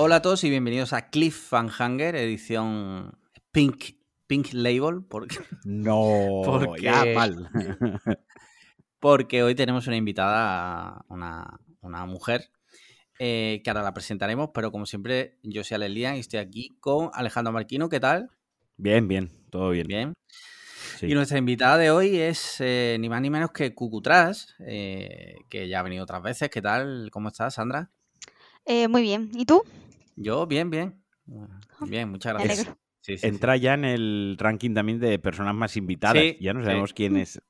Hola a todos y bienvenidos a Cliffhanger, edición Pink, Pink Label. Porque, No, Porque- ya mal. porque hoy tenemos una invitada, una, una mujer, eh, que ahora la presentaremos, pero como siempre, yo soy Alex Lian y estoy aquí con Alejandro Marquino. ¿Qué tal? Bien, bien, todo bien. Bien. Sí. Y nuestra invitada de hoy es eh, ni más ni menos que Cucutras, eh, que ya ha venido otras veces. ¿Qué tal? ¿Cómo estás, Sandra? Eh, muy bien. ¿Y tú? Yo, bien, bien. Bien, muchas gracias. alegro. Sí, sí, sí. Entra ya en el ranking también de personas más invitadas. Sí, ya no sí. sabemos quién es.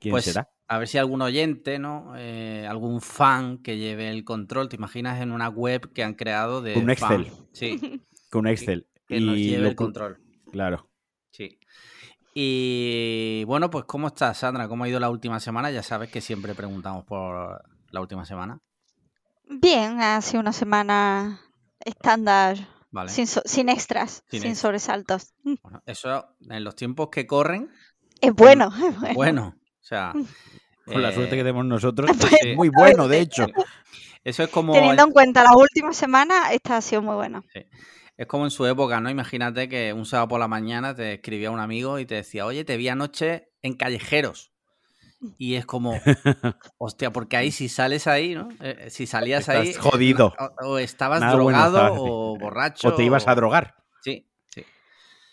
¿Quién Pues será? a ver si algún oyente, ¿no? Eh, algún fan que lleve el control. ¿Te imaginas en una web que han creado de Un fan? Excel. Sí, Con Excel. que nos y lleve lo el control. Claro. Sí. Y bueno, pues ¿cómo estás, Sandra? ¿Cómo ha ido la última semana? Ya sabes que siempre preguntamos por la última semana. Bien, ha sido una semana estándar, Vale. sin, so- sin extras, Sin sobresaltos. Mm, Bueno, eso en los tiempos que corren, Es bueno, es bueno. bueno. O sea. Con la eh, suerte que tenemos nosotros. es muy bueno, de hecho. Eso es como. Teniendo en cuenta la última semana, esta ha sido muy buena. Es como en su época, ¿no? Imagínate que un sábado por la mañana te escribía un amigo y te decía, oye, te vi anoche en callejeros. Y es como, hostia, porque ahí si sales ahí, ¿no? Eh, si salías ahí. Estás jodido. O, o estabas Nada drogado o borracho. O te ibas a drogar. Sí, sí,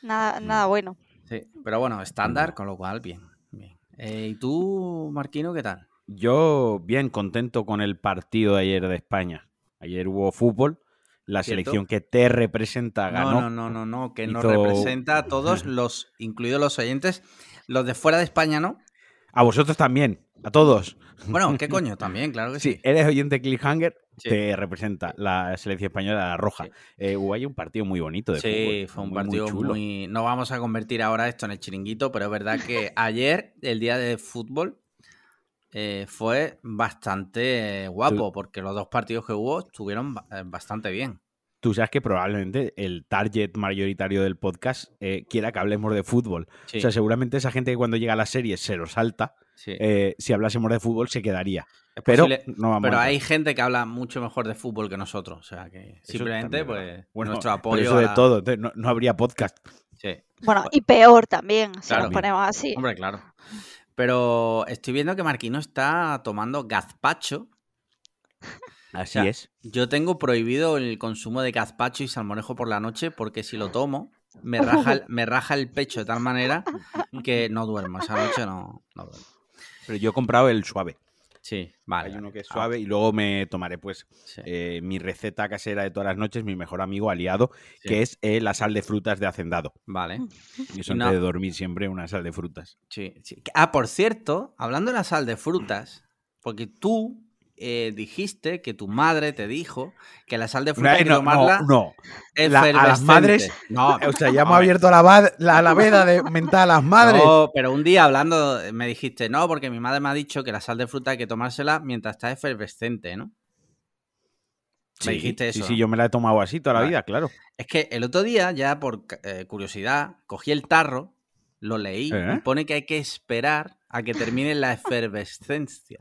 Nada, Mm. nada bueno. sí. Pero bueno, estándar, con lo cual, bien. bien. Eh, ¿Y tú, Marquino, qué tal? Yo bien contento con el partido de ayer de España. Ayer hubo fútbol. La ¿Cierto? selección que te representa ganó. No, no, no, no, no, que nos Hizo- representa a todos los, incluidos los oyentes, los de fuera de España, ¿no? A vosotros también. A todos. Bueno, ¿qué coño? También, claro que sí. Sí, eres oyente Cliffhanger, Sí. te representa la selección española, la roja. Sí. Eh, hubo ahí un partido muy bonito de Sí, fútbol. fue un muy, muy partido chulo. muy, No vamos a convertir ahora esto en el chiringuito, pero es verdad que ayer, el día de fútbol, eh, fue bastante guapo, porque los dos partidos que hubo estuvieron eh, bastante bien. Tú sabes que probablemente el target mayoritario del podcast eh, quiera que hablemos de fútbol. Sí, O sea, seguramente esa gente que cuando llega a la serie se lo salta. sí. eh, si hablásemos de fútbol se quedaría. Es Pero posible- no vamos pero a hay gente que habla mucho mejor de fútbol que nosotros. O sea que Eso simplemente, también, pues. Bueno, nuestro pero apoyo. eso a de la- todo. no, no habría podcast. Sí. Bueno, y peor también, si Claro. nos ponemos así. Hombre, claro. Pero estoy viendo que Marquino está tomando gazpacho. Así sea, es. Yo tengo prohibido el consumo de gazpacho y salmorejo por la noche porque si lo tomo me raja el, me raja el pecho de tal manera que no duermo. Esa noche no, no duermo. Pero yo he comprado el suave. Sí, vale. Hay uno que es Ah, suave y luego me tomaré pues sí, eh, mi receta casera de todas las noches, mi mejor amigo aliado, sí, que es eh, la sal de frutas de hacendado. Vale. Y eso no- antes de dormir siempre una sal de frutas. Sí, sí. Ah, por cierto, hablando de la sal de frutas, porque tú eh, dijiste que tu madre te dijo que la sal de fruta hay que no, tomarla no, no. La- a las madres- No, O sea, ya hemos abierto la, la, la veda de mental a las madres. No, pero un día hablando me dijiste, no, porque mi madre me ha dicho que la sal de fruta hay que tomársela mientras está efervescente, ¿no? sí, me dijiste sí, eso, sí, ¿no? yo me la he tomado así toda la vida, claro. Es que el otro día, ya por eh, curiosidad, cogí el tarro, lo leí ¿Eh? y pone que hay que esperar a que termine la efervescencia.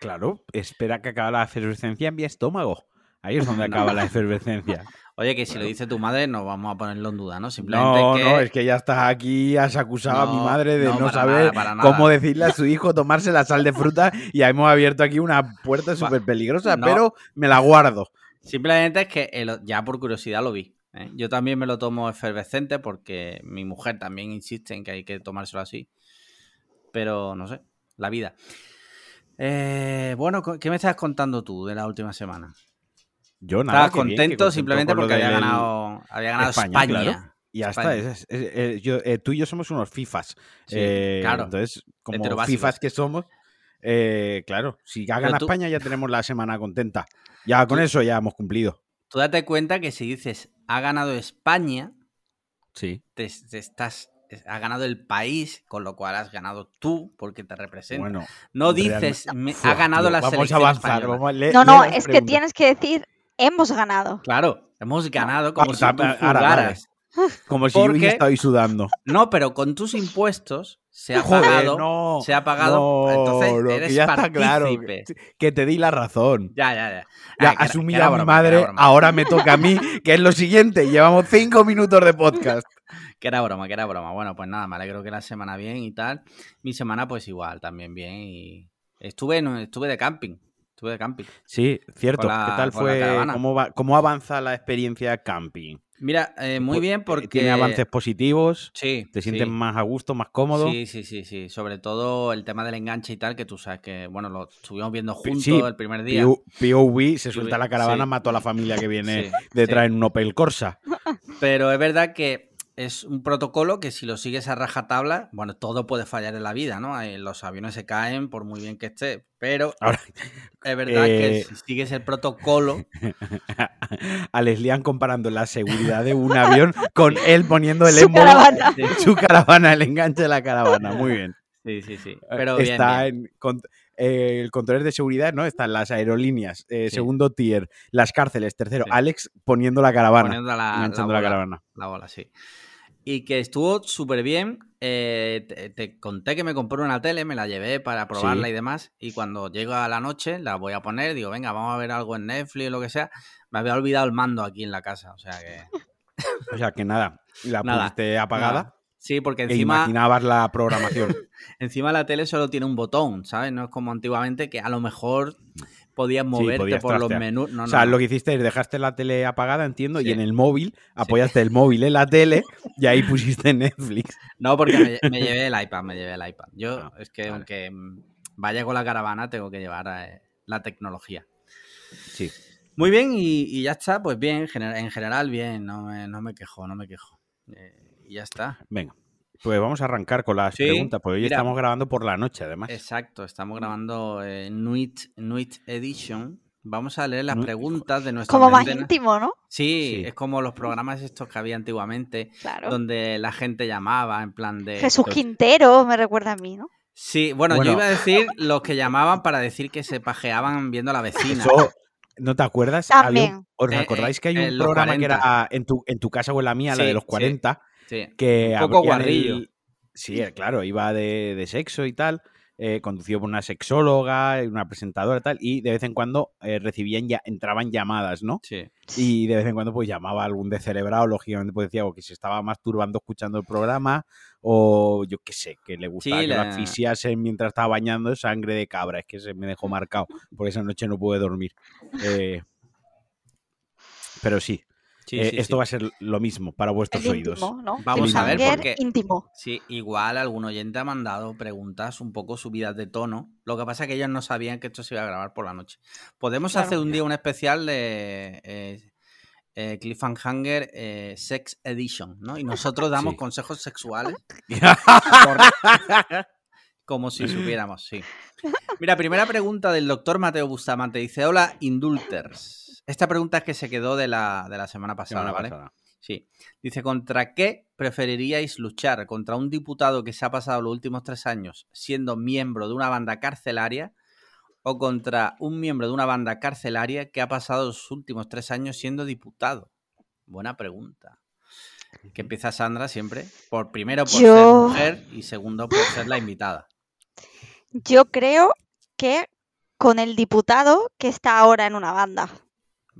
Claro, espera que acabe la efervescencia en mi estómago. Ahí es donde acaba la efervescencia. Oye, que si lo dice tu madre, no vamos a ponerlo en duda, ¿no? Simplemente No, que... no, es que ya estás aquí, has acusado a mi madre de no, saber nada, para nada. cómo decirle a su hijo tomarse la sal de fruta y ya hemos abierto aquí una puerta súper peligrosa, no. pero me la guardo. Simplemente es que el- ya por curiosidad lo vi. ¿eh? Yo también me lo tomo efervescente porque mi mujer también insiste en que hay que tomárselo así. Pero no sé, la vida. Eh, bueno, ¿qué me estás contando tú de la última semana? Yo nada. Estabas qué bien, contento simplemente porque había ganado, había ganado España. España, claro. Y ya España. está. es- es- es- eh, yo- eh, tú y yo somos unos FIFAs. Sí, Eh, claro. Entonces, como. FIFAs que somos, eh, claro, si gana tú- España ya tenemos la semana contenta. Ya con Tú- eso ya hemos cumplido. Tú date cuenta que si dices ha ganado España, Sí. te, te estás ha ganado el país, con lo cual has ganado tú porque te representa. Bueno, no dices me- ha ganado la Vamos a selección avanzar. española. vamos a No, no, es que tienes que decir hemos ganado. Claro, hemos ganado como Ah, si tú jugaras. Como si yo hubiera estado ahí sudando. No, pero con tus impuestos se ha Joder, pagado. no, se ha pagado. no, entonces no, que eres ya está claro. Que, que te di la razón. Ya, ya, ya. Ya asumí que a mi broma, madre, ahora me toca a mí, que es lo siguiente. Llevamos cinco minutos de podcast. Que era broma, que era broma. Bueno, pues nada, me alegro que la semana bien y tal. Mi semana, pues igual, también bien. Y estuve, en- estuve de camping. Estuve de camping. Sí, cierto. La- ¿Qué tal fue? ¿Cómo, va- ¿Cómo avanza la experiencia camping? Mira, eh, muy Pues, bien eh, porque. Tiene avances positivos. Sí. ¿Te sientes sí. más a gusto, más cómodo? Sí, sí, sí, sí. Sobre todo el tema del enganche y tal, que tú sabes que, bueno, lo estuvimos viendo juntos sí, el primer día. POV se suelta la caravana, mató a la familia que viene detrás en un Opel Corsa. Pero es verdad que es un protocolo que si lo sigues a rajatabla, bueno, todo puede fallar en la vida, ¿no? Eh, Los aviones se caen por muy bien que esté, pero Ahora, es verdad que eh, si sigues el protocolo, a Leslian comparando la seguridad de un avión con él poniendo el émbolo caravana. en su caravana, el enganche de la caravana. Muy bien. sí, sí, sí. Pero bien, Está bien. en con- eh, el control de seguridad, ¿no? Están las aerolíneas, eh, Sí. segundo tier, las cárceles, tercero, Sí. Alex poniendo la caravana, poniendo la, la bola, caravana. la bola, sí. Y que estuvo súper bien. eh, te, te conté que me compré una tele, me la llevé para probarla Sí. y demás. Y cuando llego a la noche, la voy a poner, digo, venga, vamos a ver algo en Netflix o lo que sea. Me había olvidado el mando aquí en la casa. O sea que. O sea que nada, la Nada, pusiste apagada nada. Sí, porque e encima. imaginabas la programación. Encima la tele solo tiene un botón, ¿sabes? No es como antiguamente que a lo mejor podías moverte podías por los menús. No, o sea, no. lo que hiciste es dejaste la tele apagada, entiendo, Sí. y en el móvil apoyaste el móvil en la tele y ahí pusiste Netflix. No, porque me, lle- me llevé el iPad, me llevé el iPad. Yo Ah, es que vale. aunque mm, vaya con la caravana, tengo que llevar eh, la tecnología. Sí. Muy bien, y, y ya está, pues bien, en general bien, no me, no me quejo, no me quejo. Eh, y ya está. Venga, pues vamos a arrancar con las Sí, preguntas, porque hoy mira. estamos grabando por la noche, además. Exacto, estamos grabando eh, Nuit, Nuit Edition. Vamos a leer las Nuit- preguntas de nuestros Como más íntimo, ¿no? Sí, Sí. es como los programas estos que había antiguamente, Claro. donde la gente llamaba en plan de... Jesús Quintero me recuerda a mí, ¿no? Sí, bueno, Bueno. yo iba a decir los que llamaban para decir que se pajeaban viendo a la vecina. Eso, ¿no te acuerdas? Un- También. ¿Os Eh, acordáis que hay eh, un programa que 40. era en tu, en tu casa o en la mía, la de los sí. 40, Sí, que un poco guarrillo. el- Sí, eh, claro, iba de, de sexo y tal, eh, conducido por una sexóloga, una presentadora y tal, y de vez en cuando eh, recibían ya, entraban llamadas, ¿no? Sí. Y de vez en cuando pues llamaba a algún descerebrado, lógicamente pues decía o que se estaba masturbando escuchando el programa o yo qué sé, que le gustaba Sí, que lo la- asfixiasen mientras estaba bañando sangre de cabra, es que se me dejó marcado, por esa noche no pude dormir. Eh, pero sí, Sí, eh, sí, esto sí. va a ser lo mismo para vuestros El oídos. íntimo, ¿no? Vamos El a ver, porque- íntimo. Sí, igual algún oyente ha mandado preguntas un poco subidas de tono. Lo que pasa es que ellos no sabían que esto se iba a grabar por la noche. Podemos Claro. hacer un día un especial de eh, eh, Cliffhanger eh, Sex Edition, ¿no? Y nosotros damos Sí. consejos sexuales por- como si supiéramos, sí. Mira, primera pregunta del doctor Mateo Bustamante. Dice, hola, Indulters. Esta pregunta es que se quedó de la, de la semana pasada, Semana ¿vale? pasada. Sí. Dice, ¿contra qué preferiríais luchar? ¿Contra un diputado que se ha pasado los últimos tres años siendo miembro de una banda carcelaria? ¿O contra un miembro de una banda carcelaria que ha pasado los últimos tres años siendo diputado? Buena pregunta. Que empieza Sandra siempre. Por primero por Yo- ser mujer y segundo por ser la invitada. Yo creo que con el diputado que está ahora en una banda.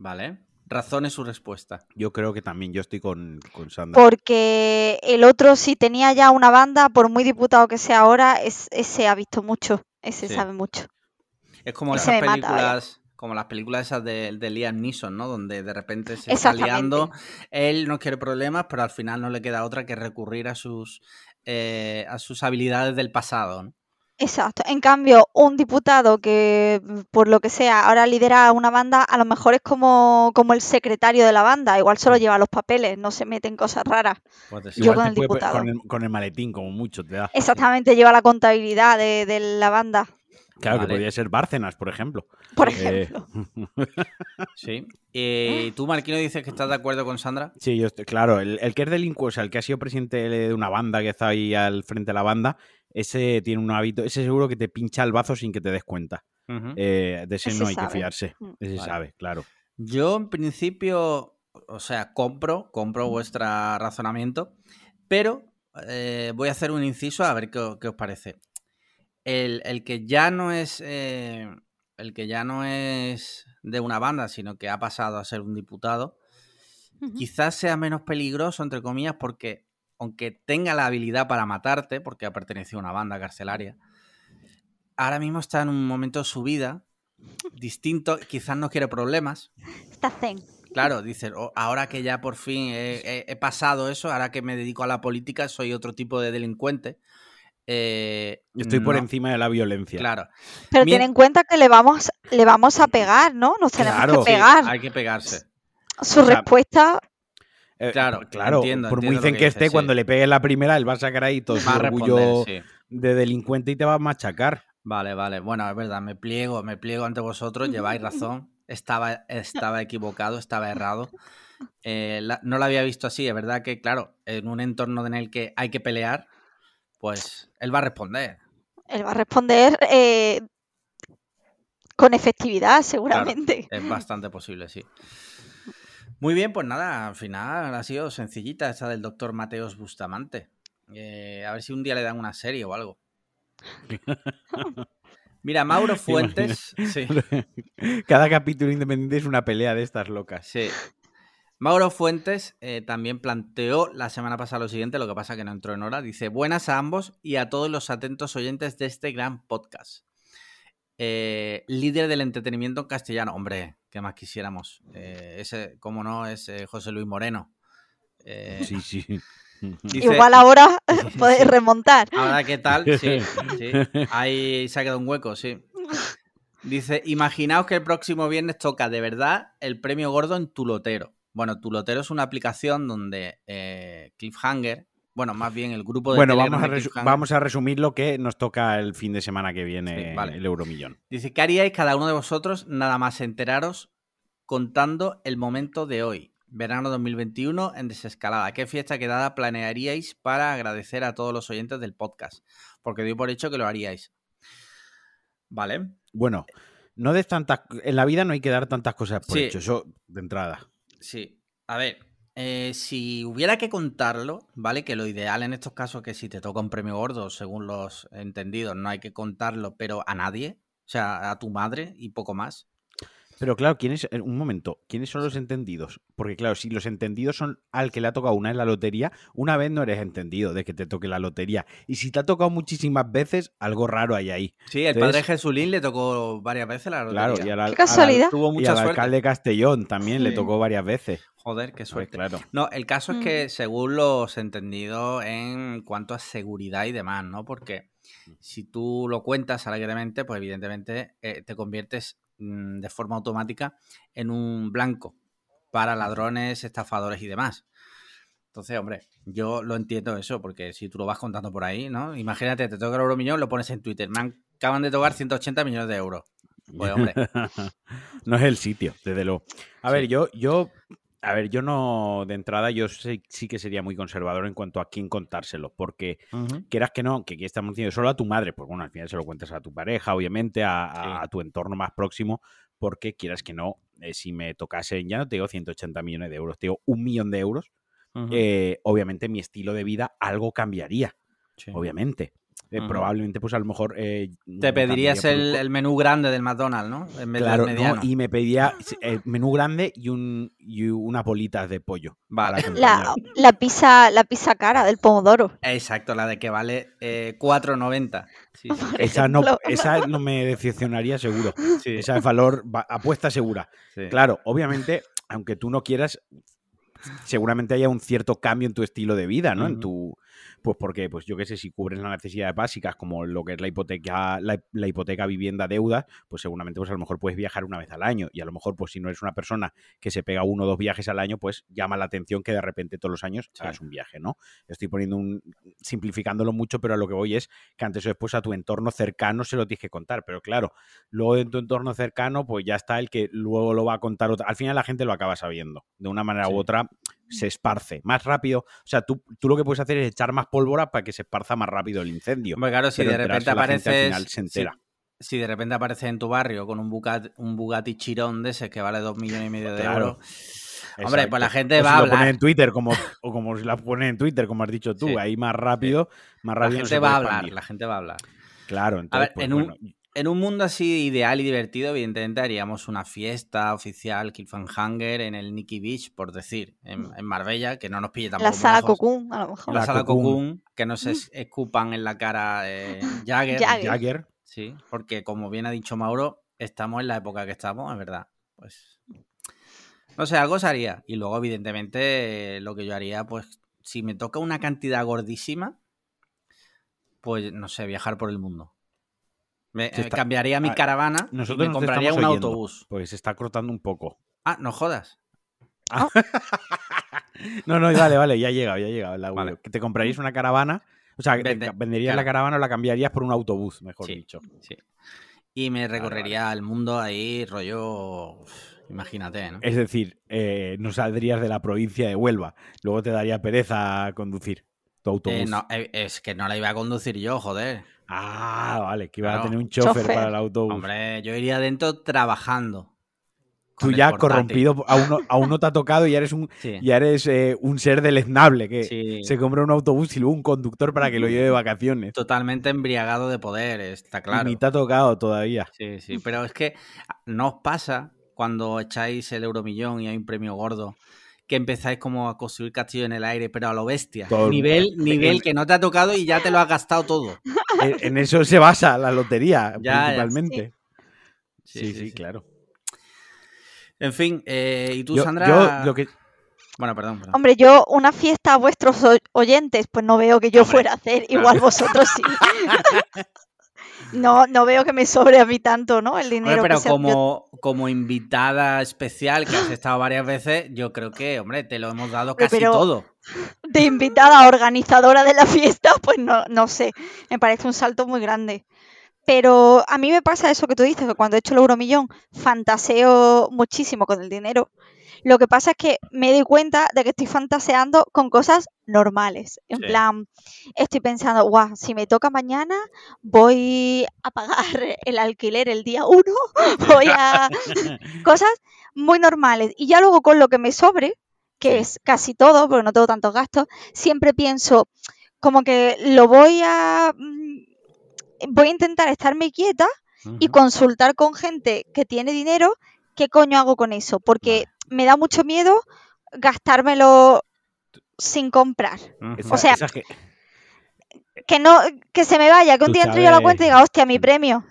¿Vale? Razone su respuesta. Yo creo que también, yo estoy con, con Sandra. Porque el otro, si tenía ya una banda, por muy diputado que sea ahora, es, ese ha visto mucho. Ese Sí. sabe mucho. Es como Ese esas mata, películas, como las películas esas de, de Liam Neeson, ¿no? Donde de repente se está liando, él no quiere problemas, pero al final no le queda otra que recurrir a sus eh, a sus habilidades del pasado, ¿no? Exacto. En cambio, un diputado que, mm, por lo que sea, ahora lidera una banda, a lo mejor es como, como el secretario de la banda. Igual solo lleva los papeles, no se mete en cosas raras. Pues Yo con el puede- diputado. con, el, con el maletín, como mucho, te da. Exactamente, lleva la contabilidad de, de la banda, Claro, Vale. que podría ser Bárcenas, por ejemplo. por Eh, ejemplo. Sí. Y tú, Marquino, dices que estás de acuerdo con Sandra. Sí, yo estoy, claro, el, el que es delincuente, o sea, el que ha sido presidente de una banda, que está ahí al frente de la banda, ese tiene un hábito, ese seguro que te pincha el bazo sin que te des cuenta. Eh, de ese, Ese no hay que fiarse. Mm. Ese Vale. sabe, claro. Yo, en principio, o sea, compro, compro vuestro razonamiento, pero eh, voy a hacer un inciso a ver qué, os parece. El, que ya no es. Eh, el que ya no es de una banda, sino que ha pasado a ser un diputado, quizás sea menos peligroso, entre comillas, porque aunque tenga la habilidad para matarte, porque ha pertenecido a una banda carcelaria, ahora mismo está en un momento de su vida distinto, quizás no quiere problemas. Está zen. Claro, dice, oh, ahora que ya por fin he, pasado eso, ahora que me dedico a la política, soy otro tipo de delincuente. Eh, Estoy por encima de la violencia. Claro. Pero ten en cuenta que le vamos, le vamos a pegar, ¿no? Nos tenemos que pegar. hay que pegarse. Su respuesta. Eh, claro, claro. por muy dicen que, esté, cuando le pegue la primera, él va a sacar ahí todo su orgullo de delincuente y te va a machacar. Vale, vale. Bueno, es verdad, me pliego, me pliego ante vosotros, lleváis razón. Estaba, estaba equivocado, estaba errado. Eh, no lo había visto así, es verdad que, claro, en un entorno en el que hay que pelear, pues él va a responder. Él va a responder eh, con efectividad, seguramente. es bastante posible, sí. Muy bien, pues nada, al final ha sido sencillita esa del doctor Mateos Bustamante. Eh, a ver si un día le dan una serie o algo. Mira, Mauro Fuentes. Cada capítulo independiente es una pelea de estas locas. Sí. Mauro Fuentes eh, también planteó la semana pasada lo siguiente, lo que pasa que no entró en hora. Dice: Buenas a ambos y a todos los atentos oyentes de este gran podcast. Eh, líder del entretenimiento en castellano. Hombre, ¿qué más quisiéramos? Eh, ese, como no, es José Luis Moreno. sí, sí. Igual ahora podéis remontar. Ahora, ¿qué tal? Sí, sí. Ahí se ha quedado un hueco, sí. Dice, imaginaos que el próximo viernes toca de verdad el premio gordo en Tulotero. Bueno, Tulotero es una aplicación donde eh, Cliffhanger, bueno, más bien el grupo de Bueno, vamos a, vamos a, resumir lo que nos toca el fin de semana que viene, el Euromillón. Dice, ¿qué haríais cada uno de vosotros nada más enteraros contando el momento de hoy? Verano 2021 en desescalada. ¿Qué fiesta quedada planearíais para agradecer a todos los oyentes del podcast? Porque doy por hecho que lo haríais. ¿Vale? Bueno, no des tantas. En la vida no hay que dar tantas cosas por hecho, eso de entrada. Sí. A ver, eh, si hubiera que contarlo, ¿vale? Que lo ideal en estos casos es que si te toca un premio gordo, según los entendidos, no hay que contarlo, pero a nadie, o sea, a tu madre y poco más. Pero claro, ¿quiénes, un momento, ¿quiénes son los entendidos? Porque claro, si los entendidos son al que le ha tocado una en la lotería, una vez no eres entendido de que te toque la lotería. Y si te ha tocado muchísimas veces, algo raro hay ahí. Sí, el padre Jesulín le tocó varias veces la lotería. Claro, y al, ¿Qué casualidad? tuvo mucha y al alcalde Castellón también le tocó varias veces. Joder, qué suerte. claro. No, el caso es que según los entendidos en cuanto a seguridad y demás, ¿no? Porque si tú lo cuentas alegremente, pues evidentemente eh, te conviertes Mm, de forma automática en un blanco para ladrones, estafadores y demás. Entonces, hombre, yo lo entiendo eso, porque si tú lo vas contando por ahí, ¿no? Imagínate, te toca el euro millón, lo pones en Twitter. Me acaban de tocar 180 millones de euros. Pues, hombre. no es el sitio, desde luego. A ver, yo, yo a ver, yo no, de entrada, yo sí, que sería muy conservador en cuanto a quién contárselo, porque quieras que no, que aquí estamos diciendo solo a tu madre, pues bueno, al final se lo cuentas a tu pareja, obviamente, a, tu entorno más próximo, porque quieras que no, eh, si me tocase, ya no te digo 180 millones de euros, te digo un millón de euros, eh, obviamente mi estilo de vida algo cambiaría, obviamente. Eh, probablemente, pues a lo mejor. Eh, Te pedirías el, menú grande del McDonald's, ¿no? En vez claro, mediano. y me pedía el menú grande y, un, y unas bolitas de pollo. Vale. La, la, pizza, la pizza cara del pomodoro. Exacto, la de que vale eh, 4,90. esa, no, esa no me decepcionaría seguro. Esa es valor, apuesta segura. Claro, obviamente, aunque tú no quieras, seguramente haya un cierto cambio en tu estilo de vida, ¿no? En tu pues porque, pues yo qué sé, si cubres las necesidades básicas como lo que es la hipoteca, la, hipoteca vivienda deuda, pues seguramente pues a lo mejor puedes viajar una vez al año. Y a lo mejor, pues si no eres una persona que se pega uno o dos viajes al año, pues llama la atención que de repente todos los años hagas un viaje, ¿no? Estoy poniendo un. simplificándolo mucho, pero a lo que voy es que antes o después a tu entorno cercano se lo tienes que contar. Pero claro, luego en tu entorno cercano, pues ya está el que luego lo va a contar otra. Al final la gente lo acaba sabiendo. De una manera u otra, se esparce más rápido. O sea, tú, tú, lo que puedes hacer es echar más pólvora para que se esparza más rápido el incendio. Pues claro, si de repente aparece. Si, de repente aparece en tu barrio con un Bugatti, un Bugatti Chirón de ese que vale dos millones y medio de euros. Hombre, pues la gente va a hablar. en Twitter, como, o como si la pone en Twitter, como has dicho tú, ahí más rápido, más rápido. La gente va a hablar, la gente va a hablar. Claro, entonces, pues, en, un, en un mundo así ideal y divertido, evidentemente haríamos una fiesta oficial Cliffhanger en el Nicky Beach, por decir, en, mm. Marbella, que no nos pille tampoco. La sala Cocoon, a lo mejor. La, sala Cocoon, que no se escupan en la cara eh, Jagger. Jagger. Sí, porque como bien ha dicho Mauro, estamos en la época que estamos, es verdad. Pues. No sé, algo se haría. Y luego, evidentemente, lo que yo haría, pues, si me toca una cantidad gordísima, pues, no sé, viajar por el mundo. Me, eh, cambiaría mi ah, caravana Nosotros y me compraría un autobús. Pues se está cortando un poco. Ah, no jodas. Ah. no, no, vale, vale, ya ha llegado, ya ha llegado. Vale. Te comprarías una caravana. O sea, venderías la caravana o la cambiarías por un autobús, mejor dicho. Sí. Y me recorrería el mundo ahí, rollo. Imagínate, ¿no? Es decir, eh, no saldrías de la provincia de Huelva. Luego te daría pereza conducir tu autobús. Eh, no, es que no la iba a conducir yo, joder. Ah, vale, que iba a tener un chofer, para el autobús. Hombre, yo iría dentro trabajando. Tú ya corrompido, a uno, a uno te ha tocado y ya eres un, ya eres, eh, un ser deleznable que se compra un autobús y luego un conductor para que lo lleve de vacaciones. Totalmente embriagado de poder, está claro. ni te ha tocado todavía. Sí, sí, pero es que no os pasa cuando echáis el euromillón y hay un premio gordo que empezáis como a construir castillo en el aire, pero a lo bestia. nivel, nivel que no te ha tocado y ya te lo has gastado todo. En, eso se basa la lotería, principalmente. sí. Sí, claro. En fin, eh, ¿y tú, Sandra? Yo que... Bueno, perdón, Hombre, yo una fiesta a vuestros oyentes, pues no veo que yo fuera a hacer, igual vosotros sí. no, no veo que me sobre a mí tanto, ¿no? El dinero. pero como, como invitada especial, que has estado varias veces, yo creo que, hombre, te lo hemos dado casi todo. De invitada organizadora de la fiesta, pues no, no sé. Me parece un salto muy grande. Pero a mí me pasa eso que tú dices, que cuando he hecho el euromillón fantaseo muchísimo con el dinero lo que pasa es que me doy cuenta de que estoy fantaseando con cosas normales. En plan, estoy pensando, guau, si me toca mañana, voy a pagar el alquiler el día uno, voy a... cosas muy normales. Y ya luego con lo que me sobre, que es casi todo, porque no tengo tantos gastos, siempre pienso como que lo voy a... Mm, voy a intentar estarme quieta y consultar con gente que tiene dinero qué coño hago con eso, porque me da mucho miedo gastármelo sin comprar. o sea, que... no, que se me vaya, que un día entre yo a la cuenta y diga, hostia, mi premio.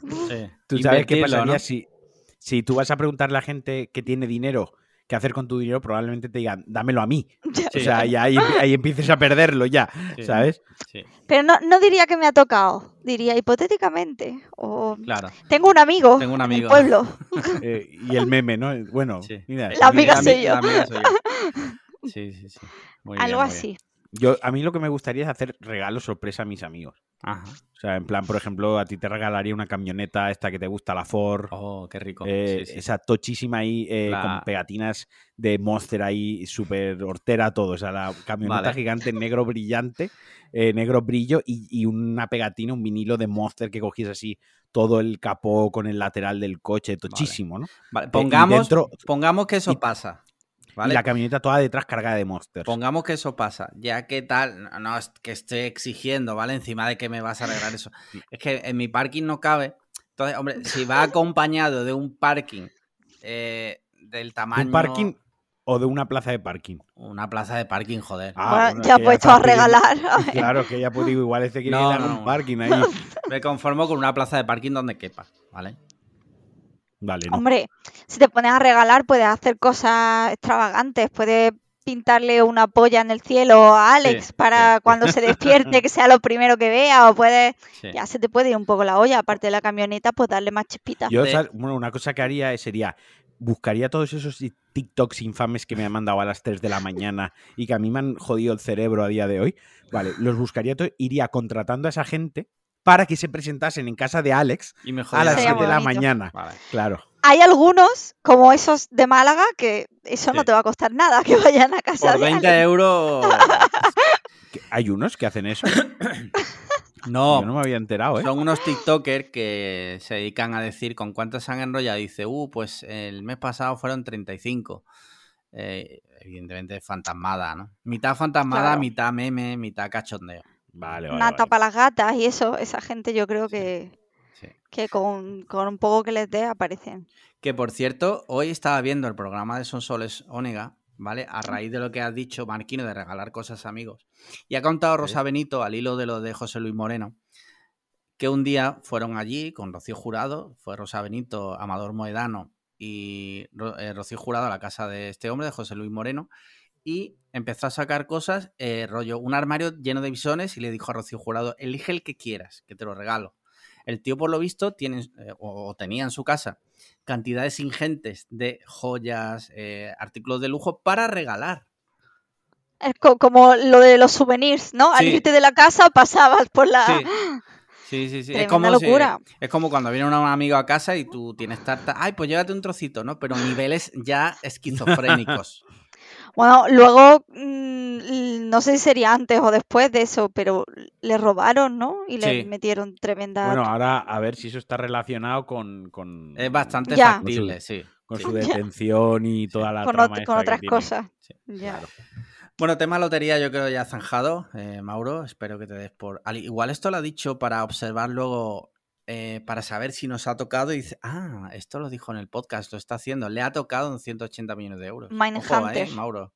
Tú sabes qué pasaría si, si tú vas a preguntarle a la gente que tiene dinero qué hacer con tu dinero, probablemente te digan, dámelo a mí. O sea, y ahí, ahí, empieces a perderlo ya, ¿sabes? Pero no, no, diría que me ha tocado, diría hipotéticamente. O... Claro. Tengo un amigo, Tengo un amigo. en el pueblo. Eh, y el meme, ¿no? Bueno, mira, la amiga soy yo. Sí, sí, sí. Algo así. Yo, a mí lo que me gustaría es hacer regalos sorpresa a mis amigos. Ajá. O sea, en plan, por ejemplo, a ti te regalaría una camioneta esta que te gusta, la Ford. Oh, qué rico. Eh, esa tochísima ahí eh, con pegatinas de Monster ahí, súper hortera todo. O sea, la camioneta gigante negro brillante, eh, negro brillo y, una pegatina, un vinilo de Monster que cogís así todo el capó con el lateral del coche, tochísimo, ¿no? Pongamos, pongamos que eso pasa. Y la camioneta toda detrás cargada de monsters. Pongamos que eso pasa. Ya que tal, no es que esté exigiendo, ¿vale? Encima de que me vas a arreglar eso. Es que en mi parking no cabe. Entonces, hombre, si va acompañado de un parking eh, del tamaño. ¿Un parking o de una plaza de parking? Una plaza de parking, joder. Ah, ya he puesto a regalar. Claro, que ya pues digo, igual este quiere ir a un parking ahí. Me conformo con una plaza de parking donde quepa, ¿vale? Hombre, si te pones a regalar, puedes hacer cosas extravagantes, puedes pintarle una polla en el cielo a Alex para cuando se despierte que sea lo primero que vea o puedes ya se te puede ir un poco la olla. Aparte de la camioneta pues darle más chispitas yo bueno una cosa que haría sería buscaría todos esos TikToks infames que me han mandado a las 3 de la mañana y que a mí me han jodido el cerebro a día de hoy. Vale los buscaría todos iría contratando a esa gente para que se presentasen en casa de Alex a las 7 de la mañana. Claro. Hay algunos, como esos de Málaga, que eso no te va a costar nada, que vayan a casa Por 20 euros. ¿Hay unos que hacen eso? No, Yo no me había enterado, ¿eh? Son unos TikTokers que se dedican a decir con cuántos han enrollado. Dice, uh, pues el mes pasado fueron 35. eh, evidentemente fantasmada, ¿no? Mitad fantasmada, mitad meme, mitad cachondeo. Vale, vale. Nata para las gatas y eso, esa gente yo creo que, que con, un poco que les dé aparecen. Que por cierto, hoy estaba viendo el programa de Sonsoles Onega, ¿vale? A raíz de lo que has dicho, Marquino, de regalar cosas a amigos. Y ha contado Rosa Benito, al hilo de lo de José Luis Moreno, que un día fueron allí con Rocío Jurado, fue Rosa Benito, Amador Moedano y eh, Rocío Jurado a la casa de este hombre, de José Luis Moreno, y empezó a sacar cosas, eh, rollo, un armario lleno de bisones y le dijo a Rocío Jurado, elige el que quieras, que te lo regalo. El tío, por lo visto, tiene, eh, o, tenía en su casa cantidades ingentes de joyas, artículos de lujo para regalar. Es como lo de los souvenirs, ¿no? Al irte de la casa pasabas por la... Sí, sí, sí. es como, locura. es como cuando viene un amigo a casa y tú tienes tarta. Ay, pues llévate un trocito, ¿no? Pero niveles ya esquizofrénicos. Bueno, luego mm, no sé si sería antes o después de eso, pero le robaron, ¿no? Y le metieron tremenda. Bueno, ahora a ver si eso está relacionado con. Es bastante factible, sí. Con su detención y toda la. Con, trama con otras cosas. Ya. Bueno, tema lotería yo creo ya zanjado, eh, Mauro, espero que te des por... Igual esto lo ha dicho para observar luego, eh, para saber si nos ha tocado y dice, ah, esto lo dijo en el podcast, lo está haciendo, le ha tocado en 180 millones de euros. Mindhunter. ¿eh, Mauro.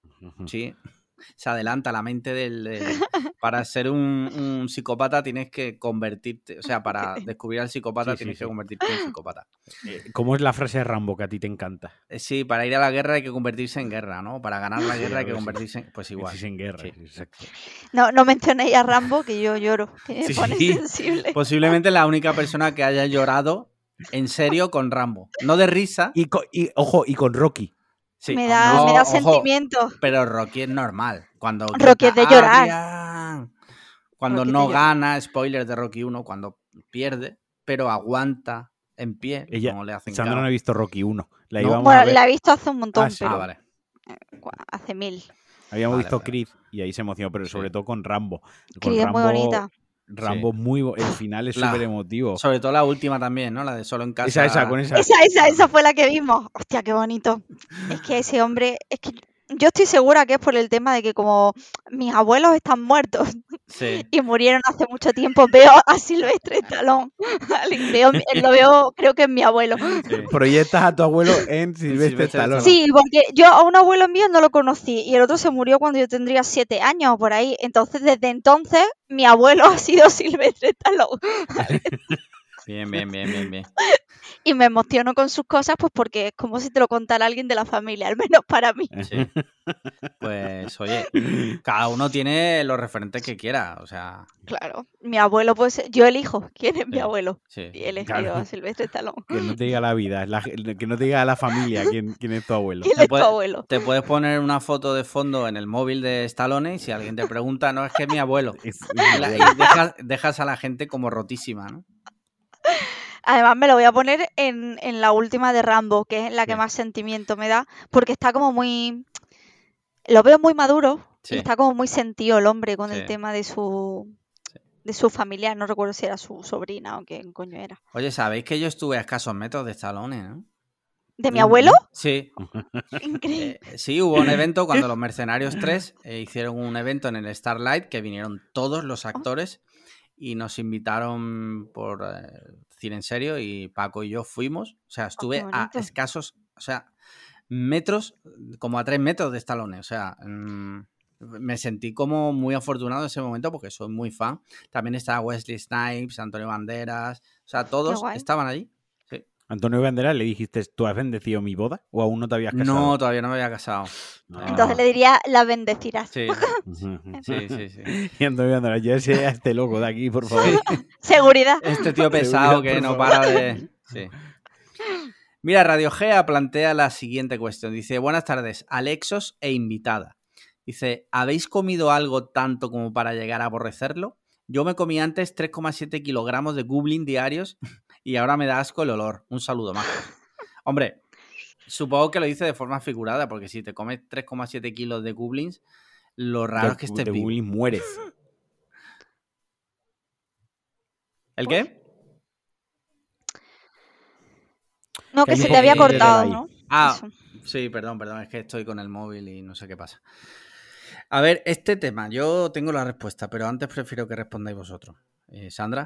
Sí se adelanta la mente del... para ser un, psicópata tienes que convertirte, o sea, para descubrir al psicópata tienes que convertirte en psicópata. Eh, ¿Cómo es la frase de Rambo que a ti te encanta? Eh, sí, para ir a la guerra hay que convertirse en guerra, ¿no? Para ganar la guerra hay que convertirse en... Pues igual. en guerra, exacto. No, no mencionéis a Rambo, que yo lloro, que me pone sensible. Posiblemente la única persona que haya llorado en serio con Rambo. No de risa. y ojo, y con Rocky me da, me da sentimiento. Pero Rocky es normal. Cuando Rocky es de llorar. Cuando no gana, spoiler de Rocky 1, cuando pierde, pero aguanta en pie, Ella, como le hacen Sandra no ha visto Rocky 1. La bueno, la he visto hace un montón, ah, pero vale. hace mil. Habíamos visto Creed y ahí se emocionó, pero sobre todo con Rambo. Creed es muy bonita. Rambo muy el final es súper emotivo. Sobre todo la última también, ¿no? La de solo en casa. Esa, esa, con esa. Esa, esa, esa fue la que vimos. Hostia, qué bonito. Es que ese hombre, es que yo estoy segura que es por el tema de que como mis abuelos están muertos y murieron hace mucho tiempo, veo a Silvestre Talón. lo veo, creo que es mi abuelo. Proyectas a tu abuelo en Silvestre Talón. Sí, porque yo a un abuelo mío no lo conocí y el otro se murió cuando yo tendría siete años por ahí. Entonces, desde entonces, mi abuelo ha sido Silvestre Talón. Bien, bien, bien, bien, bien. Y me emociono con sus cosas, pues porque es como si te lo contara alguien de la familia, al menos para mí. Sí. Pues oye, cada uno tiene los referentes que quiera, o sea. Claro, mi abuelo, pues yo elijo quién es mi abuelo. Sí. Y él claro. a Silvestre Talón. Que no te diga la vida, que no te diga la familia quién, quién es tu abuelo. ¿Quién es tu abuelo? Te puedes poner una foto de fondo en el móvil de Stallone y si alguien te pregunta, no, es que es mi abuelo. y dejas a la gente como rotísima, ¿no? Además, me lo voy a poner en, la última de Rambo, que es la que más sentimiento me da, porque está como muy. Lo veo muy maduro y está como muy sentido el hombre con el tema de su de su familia. No recuerdo si era su sobrina o qué coño era. Oye, ¿sabéis que yo estuve a escasos metros de Stallone, no? ¿De mi abuelo? Sí. Increíble. Eh, sí, hubo un evento cuando los Mercenarios 3 eh, hicieron un evento en el Starlight que vinieron todos los actores y nos invitaron por eh, Cine en Serio y Paco y yo fuimos. O sea, estuve a escasos, o sea, metros, como a tres metros de Stallone. O sea, mm, me sentí como muy afortunado en ese momento porque soy muy fan. También estaba Wesley Snipes, Antonio Banderas, o sea, todos estaban allí. Antonio Banderas, ¿le dijiste, tú has bendecido mi boda? ¿O aún no te habías casado? No, todavía no me había casado. Entonces le diría, la bendecirás. Sí, sí, sí. sí, Y Antonio Banderas, ya sea este loco de aquí, por favor. Seguridad. Este tío pesado que no para de... Sí. Mira, Radio Gea plantea la siguiente cuestión. Dice, buenas tardes, Alexos e invitada. Dice, ¿habéis comido algo tanto como para llegar a aborrecerlo? Yo me comí antes 3,7 kilogramos de goblin diarios y ahora me da asco el olor. Un saludo más. Hombre, supongo que lo dice de forma figurada, porque si te comes 3,7 kilos de goblins, lo raro es que estés de vivo. goblins mueres. ¿El qué? No, que se te había cortado, ¿no? Ah, Sí, perdón, perdón, es que estoy con el móvil y no sé qué pasa. A ver, este tema, yo tengo la respuesta, pero antes prefiero que respondáis vosotros. Eh, Sandra.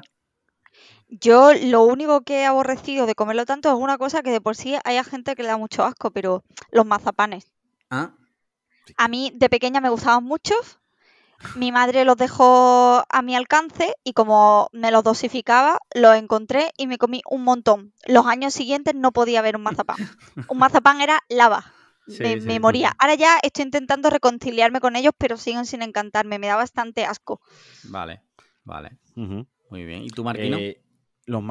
Yo lo único que he aborrecido de comerlo tanto es una cosa que de por sí hay gente que le da mucho asco, pero los mazapanes. Ah. A mí de pequeña me gustaban mucho. Mi madre los dejó a mi alcance y como me los dosificaba, los encontré y me comí un montón. Los años siguientes no podía ver un mazapán. Un mazapán era lava. me, moría. Ahora ya estoy intentando reconciliarme con ellos, pero siguen sin encantarme. Me da bastante asco. Vale, vale. Muy bien. ¿Y tú, Marquino? Eh, los,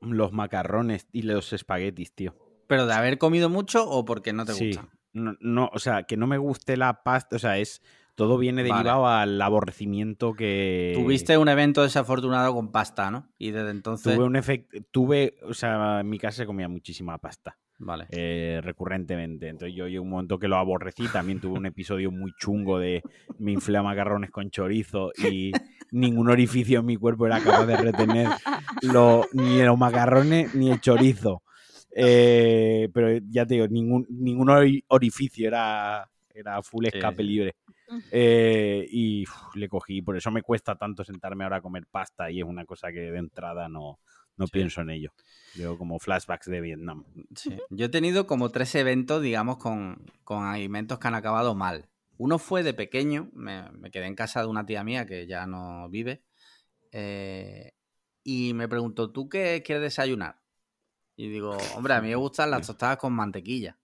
los macarrones y los espaguetis, tío. ¿Pero de haber comido mucho o porque no te gusta? No, no, o sea, que no me guste la pasta, o sea, es todo viene derivado al aborrecimiento que. Tuviste un evento desafortunado con pasta, ¿no? Y desde entonces. Tuve un efecto. Tuve. O sea, en mi casa se comía muchísima pasta. Vale. Eh, recurrentemente. Entonces yo llegué un momento que lo aborrecí. También tuve un episodio muy chungo de me inflé a macarrones con chorizo y ningún orificio en mi cuerpo era capaz de retener ni los macarrones ni el chorizo. Eh, pero ya te digo, ningún, ningún orificio era, era full escape libre. Eh, y le cogí, por eso me cuesta tanto sentarme ahora a comer pasta y es una cosa que de entrada no, no pienso en ello. Veo como flashbacks de Vietnam. Yo he tenido como tres eventos, digamos, con, con, alimentos que han acabado mal. Uno fue de pequeño, me, quedé en casa de una tía mía que ya no vive, eh, y me preguntó, ¿tú qué quieres desayunar? Y digo, hombre, a mí me gustan las tostadas con mantequilla.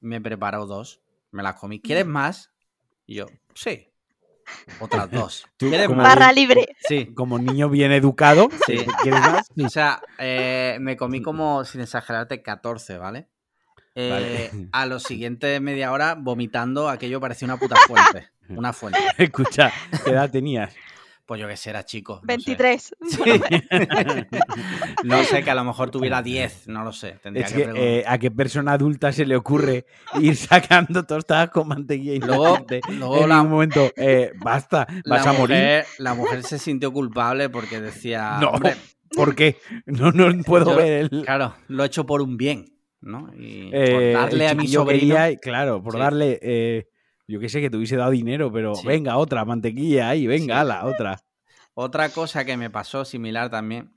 Me preparó dos, me las comí. ¿Quieres más? Y yo, sí. Otras dos. Barra libre. Sí. Como niño bien educado. Sí. ¿Quieres más? O sea, eh, me comí como, sin exagerarte, 14, ¿vale? Eh, a los siguientes media hora vomitando, aquello parecía una puta fuente. Una fuente. Escucha, ¿qué edad tenías? Pues yo que sé, era chico. 23. No sé. que a lo mejor tuviera 10, no lo sé. es que, eh, ¿A qué persona adulta se le ocurre ir sacando tostadas con mantequilla y luego, luego en un momento, eh, basta, vas a morir? La mujer se sintió culpable porque decía, no, ¿por qué? No, no puedo ver el... Claro, lo he hecho por un bien, ¿no? Y eh, por darle a mi sobrino... claro, por darle yo qué sé, que te hubiese dado dinero, pero venga, otra mantequilla ahí, venga, la otra. Otra cosa que me pasó similar también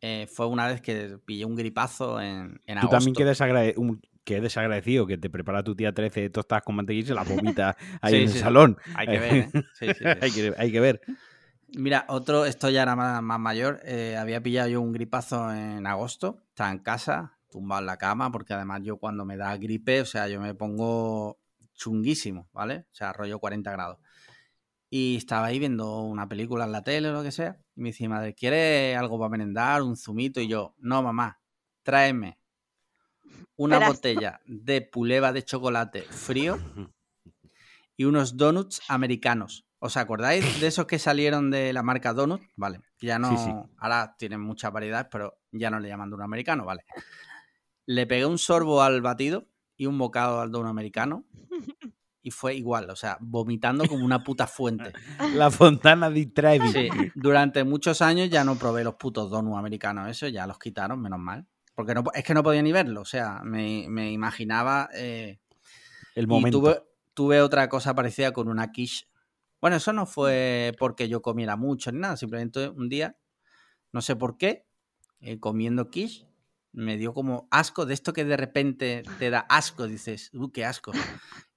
eh, fue una vez que pillé un gripazo en, en Tú también que desagradecido que te prepara tu tía 13 tostadas con mantequilla y se la vomita ahí en el salón. Hay que ver, ¿eh? hay, que, ver. Mira, otro, esto ya era más, mayor, eh, había pillado yo un gripazo en agosto, estaba en casa, tumbado en la cama, porque además yo cuando me da gripe, o sea, yo me pongo chunguísimo, ¿vale? O sea, rollo 40 grados. Y estaba ahí viendo una película en la tele o lo que sea. Y me dice, madre, ¿quiere algo para merendar? Un zumito. Y yo, no, mamá, tráeme una botella de puleva de chocolate frío y unos donuts americanos. ¿Os acordáis de esos que salieron de la marca Donut? Vale, ya no. Ahora tienen mucha variedad, pero ya no le llaman donut americano, vale. Le pegué un sorbo al batido y un bocado al dono americano. Y fue igual, o sea, vomitando como una puta fuente. La fontana de Trevi. Sí, durante muchos años ya no probé los putos donuts americanos, eso ya los quitaron, menos mal. Porque no, es que no podía ni verlo, o sea, me, imaginaba... Eh, El momento. tuve, tuve, otra cosa parecida con una quiche. Bueno, eso no fue porque yo comiera mucho ni nada, simplemente un día, no sé por qué, eh, comiendo quiche, me dio como asco de esto que de repente te da asco, dices, uh, qué asco.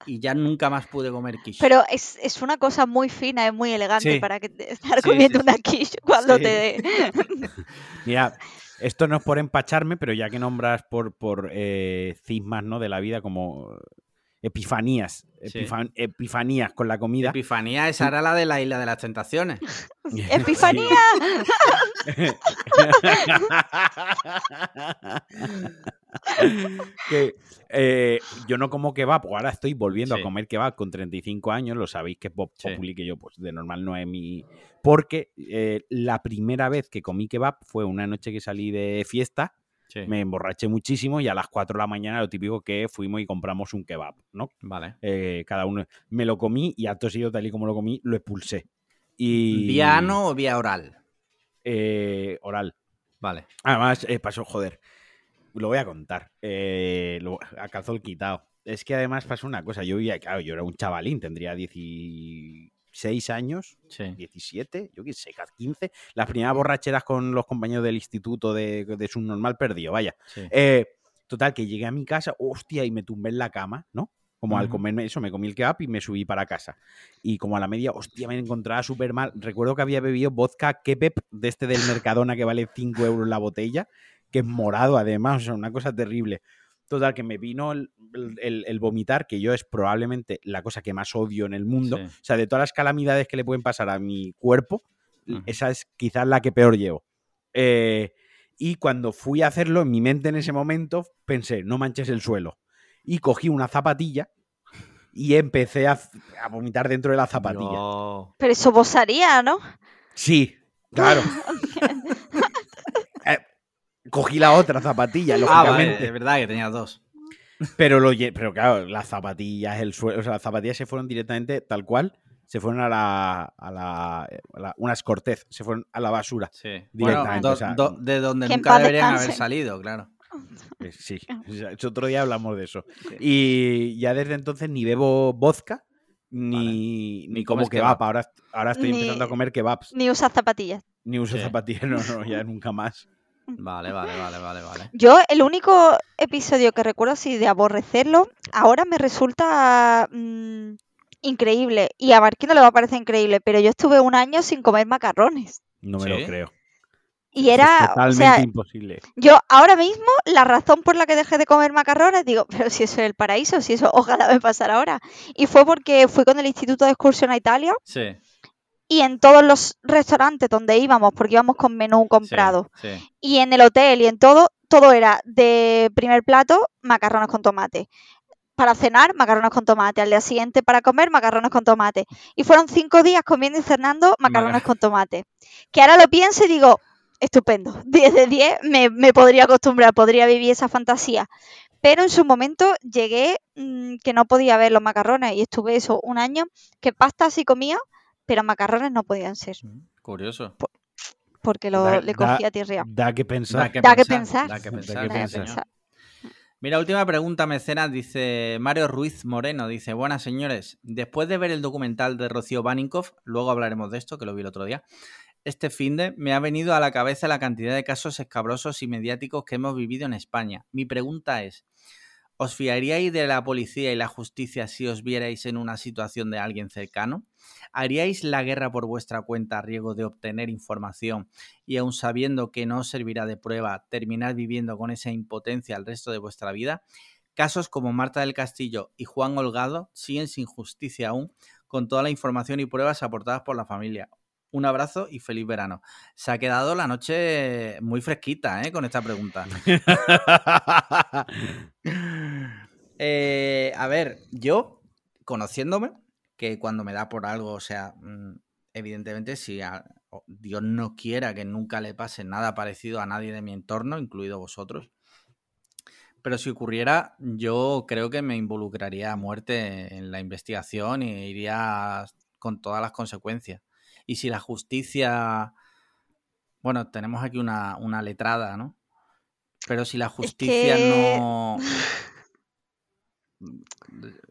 Y ya nunca más pude comer quiche. Pero es, una cosa muy fina, es muy elegante para que estar comiendo una quiche cuando te dé. Mira, esto no es por empacharme, pero ya que nombras por, por eh, cismas ¿no? de la vida como epifanías, epifanías con la comida. Epifanía, esa era la de la isla de las tentaciones. ¡Epifanía! que eh, yo no como kebab, pues ahora estoy volviendo a comer kebab con 35 años, lo sabéis que es Bob Populi, que yo pues de normal no es mi... Porque eh, la primera vez que comí kebab fue una noche que salí de fiesta me emborraché muchísimo y a las 4 de la mañana lo típico que fuimos y compramos un kebab, ¿no? Vale. Eh, cada uno. Me lo comí y a sido tal y como lo comí, lo expulsé. Y... ¿Vía ano o vía oral? Eh, oral. Vale. Además, eh, pasó, joder. Lo voy a contar. Lo, a calzón quitado. es que además pasó una cosa. Yo, claro, yo era un chavalín, tendría 16 años, 17, yo qué sé, 15. Las primeras borracheras con los compañeros del instituto de, de su normal perdido, vaya. Eh, total, que llegué a mi casa, hostia, y me tumbé en la cama, ¿no? Como al comerme eso, me comí el kebab y me subí para casa. Y como a la media, hostia, me encontraba súper mal. Recuerdo que había bebido vodka Kepep de este del Mercadona que vale 5 euros la botella, que es morado además, o sea, una cosa terrible. Total, que me vino el, vomitar, que yo es probablemente la cosa que más odio en el mundo. O sea, de todas las calamidades que le pueden pasar a mi cuerpo, esa es quizás la que peor llevo. Eh, y cuando fui a hacerlo, en mi mente en ese momento pensé, no manches el suelo. Y cogí una zapatilla y empecé a, vomitar dentro de la zapatilla. Pero eso bosaría, ¿no? Sí, claro. cogí la otra zapatilla, lógicamente. Ah, es verdad que tenía dos. Pero, lo, pero claro, las zapatillas, el suelo, o sea, las zapatillas se fueron directamente tal cual, se fueron a la, a la, unas cortez, se fueron a la basura. Sí. Directamente. de donde nunca deberían haber salido, claro. Eh, sí, otro día hablamos de eso. Y ya desde entonces ni bebo vodka, ni, ni como kebab. Ahora, ahora estoy empezando a comer kebabs. Ni usas zapatillas. Ni uso zapatillas, no, no, ya nunca más. Vale, vale, vale, vale, vale. Yo, el único episodio que recuerdo así de aborrecerlo, ahora me resulta mm, increíble. Y a Marquino le va a parecer increíble, pero yo estuve un año sin comer macarrones. No me lo creo. Y era totalmente imposible. Yo ahora mismo, la razón por la que dejé de comer macarrones, digo, pero si eso es el paraíso, si eso ojalá me pasara ahora. Y fue porque fui con el Instituto de Excursión a Italia. Sí y en todos los restaurantes donde íbamos, porque íbamos con menú comprado, y en el hotel y en todo, todo era de primer plato, macarrones con tomate. Para cenar, macarrones con tomate. Al día siguiente, para comer, macarrones con tomate. Y fueron cinco días comiendo y cenando macarrones con tomate. Que ahora lo pienso y digo, estupendo. 10 de 10, me, me, podría acostumbrar, podría vivir esa fantasía. Pero en su momento llegué mm, que no podía ver los macarrones y estuve eso un año que pasta sí comía, pero macarrones no podían ser. Mm, curioso. porque lo, le cogía tierra. Da que pensar. Da que pensar. Da que pensar. Mira, última pregunta, mecenas, dice Mario Ruiz Moreno, dice, buenas señores, después de ver el documental de Rocío Baninkoff, luego hablaremos de esto, que lo vi el otro día, este fin de me ha venido a la cabeza la cantidad de casos escabrosos y mediáticos que hemos vivido en España. Mi pregunta es, ¿os fiaríais de la policía y la justicia si os vierais en una situación de alguien cercano? ¿Haríais la guerra por vuestra cuenta a riesgo de obtener información y aun sabiendo que no os servirá de prueba, terminar viviendo con esa impotencia el resto de vuestra vida? Casos como Marta del Castillo y Juan Holgado siguen sin justicia aún, con toda la información y pruebas aportadas por la familia. Un abrazo y feliz verano. Se ha quedado la noche muy fresquita ¿eh? con esta pregunta. Eh, a ver, yo, conociéndome, que cuando me da por algo, o sea, mm, evidentemente si Dios no quiera que nunca le pase nada parecido a nadie de mi entorno, incluido vosotros, pero si ocurriera, yo creo que me involucraría a muerte en la investigación y iría con todas las consecuencias. Y si la justicia, bueno, tenemos aquí una, una letrada, ¿no? Pero si la justicia no...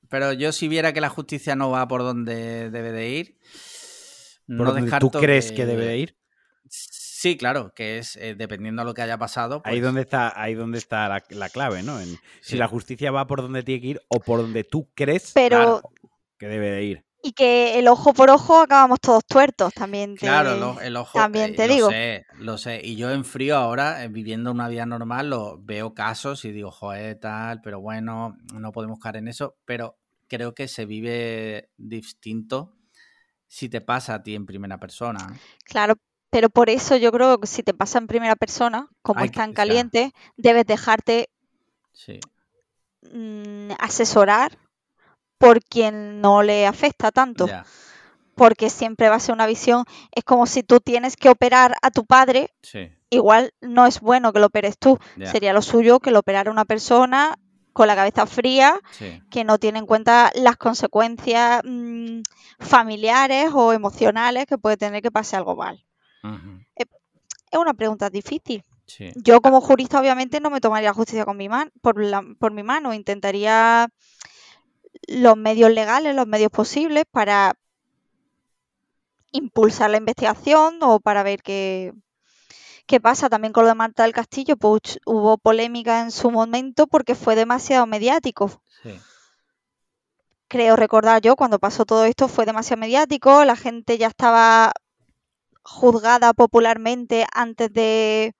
Pero yo si viera que la justicia no va por donde debe de ir, no descarto ¿Tú crees que... debe de ir? Sí, claro, que es eh, dependiendo de lo que haya pasado. Ahí pues donde está, ahí donde está la, clave, ¿no? Si la justicia va por donde tiene que ir o por donde tú crees que debe de ir y que el ojo por ojo acabamos todos tuertos también. claro, el, ojo. También eh, te digo. Lo sé, lo sé. Y yo en frío ahora, eh, viviendo una vida normal, lo veo casos y digo, joder, tal, pero bueno, no podemos caer en eso. Pero creo que se vive distinto si te pasa a ti en primera persona. Claro, pero por eso yo creo que si te pasa en primera persona, como está en caliente, debes dejarte mm, asesorar por quien no le afecta tanto. Porque siempre va a ser una visión, es como si tú tienes que operar a tu padre, igual no es bueno que lo operes tú, sería lo suyo que lo operara una persona con la cabeza fría, que no tiene en cuenta las consecuencias mm, familiares o emocionales que puede tener que pase algo mal. es, una pregunta difícil. Yo como jurista obviamente no me tomaría justicia con mi man, por, la, por mi mano, intentaría los medios legales, los medios posibles para impulsar la investigación o para ver qué, qué pasa. También con lo de Marta del Castillo, pues hubo polémica en su momento porque fue demasiado mediático. Creo recordar yo, cuando pasó todo esto, fue demasiado mediático, la gente ya estaba juzgada popularmente antes de,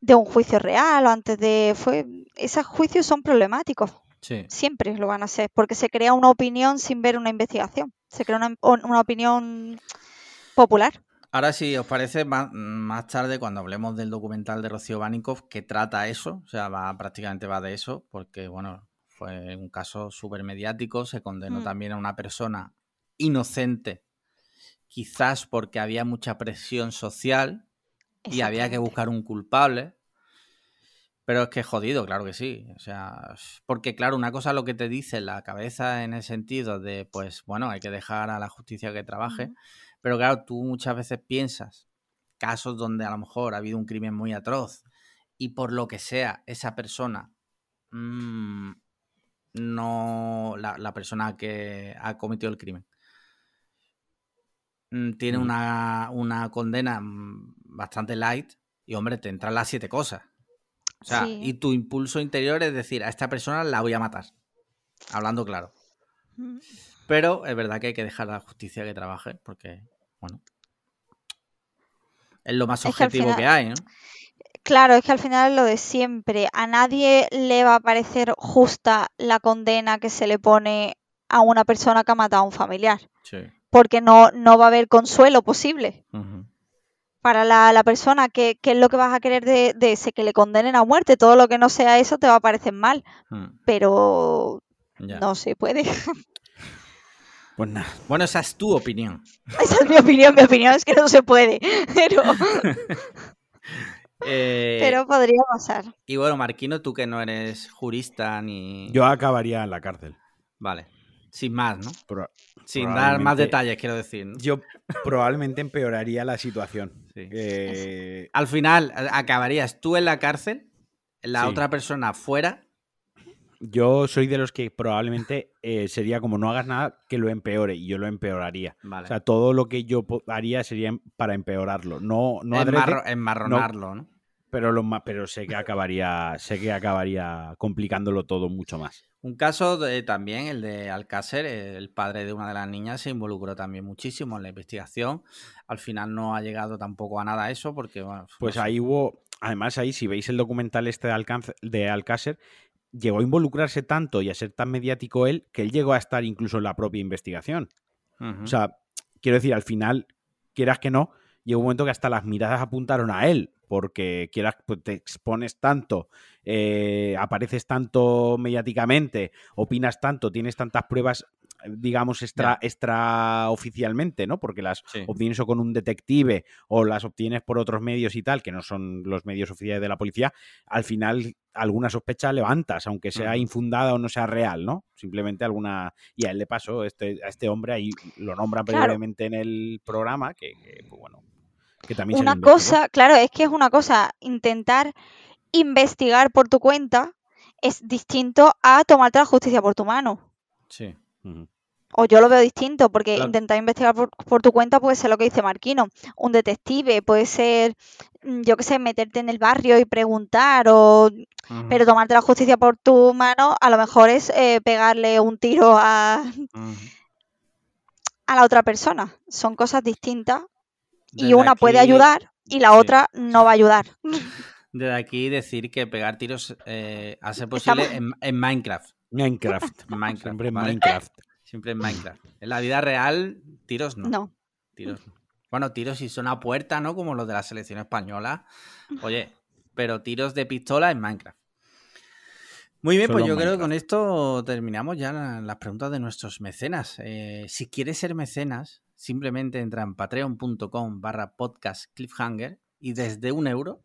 de un juicio real o antes de... Fue, esos juicios son problemáticos. Siempre lo van a ser, porque se crea una opinión sin ver una investigación. Se crea una, opinión popular. Ahora, si os parece, más, tarde, cuando hablemos del documental de Rocío Banikov, que trata eso, o sea, va, prácticamente va de eso, porque, bueno, fue un caso súper mediático, se condenó mm. también a una persona inocente, quizás porque había mucha presión social y había que buscar un culpable. Pero es que jodido, claro que sí. O sea, porque claro, una cosa es lo que te dice la cabeza en el sentido de, pues bueno, hay que dejar a la justicia que trabaje. Pero claro, tú muchas veces piensas casos donde a lo mejor ha habido un crimen muy atroz y por lo que sea, esa persona, mm, no, la, persona que ha cometido el crimen, mm, tiene una, una condena mm, bastante light y hombre, te entran las siete cosas. O sea, y tu impulso interior es decir, a esta persona la voy a matar. Hablando claro. Mm. Pero es verdad que hay que dejar a la justicia que trabaje, porque, bueno, es lo más objetivo que, hay, ¿no? Claro, es que al final es lo de siempre. A nadie le va a parecer justa la condena que se le pone a una persona que ha matado a un familiar. Sí. Porque no, no va a haber consuelo posible para la, persona, ¿qué, es lo que vas a querer de, ese? Que le condenen a muerte. Todo lo que no sea eso te va a parecer mal. Hmm. Pero no se puede. Pues nada. Bueno, esa es tu opinión. Esa es mi opinión. Mi opinión es que no se puede. Pero. Eh, pero podría pasar. Y bueno, Marquino, tú que no eres jurista ni. Yo acabaría en la cárcel. Vale. Sin más, ¿no? Sin dar más detalles, quiero decir. Yo probablemente empeoraría la situación. Al final, ¿acabarías tú en la cárcel? ¿La otra persona fuera? Yo soy de los que probablemente eh, sería como no hagas nada que lo empeore y yo lo empeoraría. O sea, todo lo que yo haría sería para empeorarlo. No, no enmarronarlo, ¿no? Pero, lo, pero sé que acabaría sé que acabaría complicándolo todo mucho más. Un caso de, también, el de Alcácer, el padre de una de las niñas, se involucró también muchísimo en la investigación. Al final no ha llegado tampoco a nada eso porque... pues ahí hubo, además ahí si veis el documental este de, de Alcácer, llegó a involucrarse tanto y a ser tan mediático él que él llegó a estar incluso en la propia investigación. O sea, quiero decir, al final, quieras que no, llegó un momento que hasta las miradas apuntaron a él, porque quieras, pues te expones tanto, eh, apareces tanto mediáticamente, opinas tanto, tienes tantas pruebas, digamos, extra, extra oficialmente, ¿no? Porque las obtienes o con un detective o las obtienes por otros medios y tal, que no son los medios oficiales de la policía, al final alguna sospecha levantas, aunque sea infundada o no sea real, ¿no? Simplemente alguna... Y a él le pasó, este, a este hombre, ahí lo nombran brevemente en el programa, que, pues bueno, que también... Una cosa, claro, es que es una cosa intentar investigar por tu cuenta es distinto a tomarte la justicia por tu mano. Sí. O yo lo veo distinto, porque intentar investigar por, tu cuenta puede ser lo que dice Marquino, un detective, puede ser, mm, yo qué sé, meterte en el barrio y preguntar, o pero tomarte la justicia por tu mano a lo mejor es eh, pegarle un tiro a, a la otra persona. Son cosas distintas y una puede ayudar y la otra no va a ayudar. Desde aquí decir que pegar tiros eh, hace posible en, Minecraft. Minecraft. Minecraft. Siempre en Minecraft. Siempre en Minecraft. En la vida real, tiros no. No. Tiros Bueno, tiros si son a puerta, ¿no? Como los de la selección española. Oye, pero tiros de pistola en Minecraft. Muy bien, pues yo creo que con esto terminamos ya las preguntas de nuestros mecenas. Eh, si quieres ser mecenas, simplemente entra en patreon.com barra podcast cliffhanger y desde un euro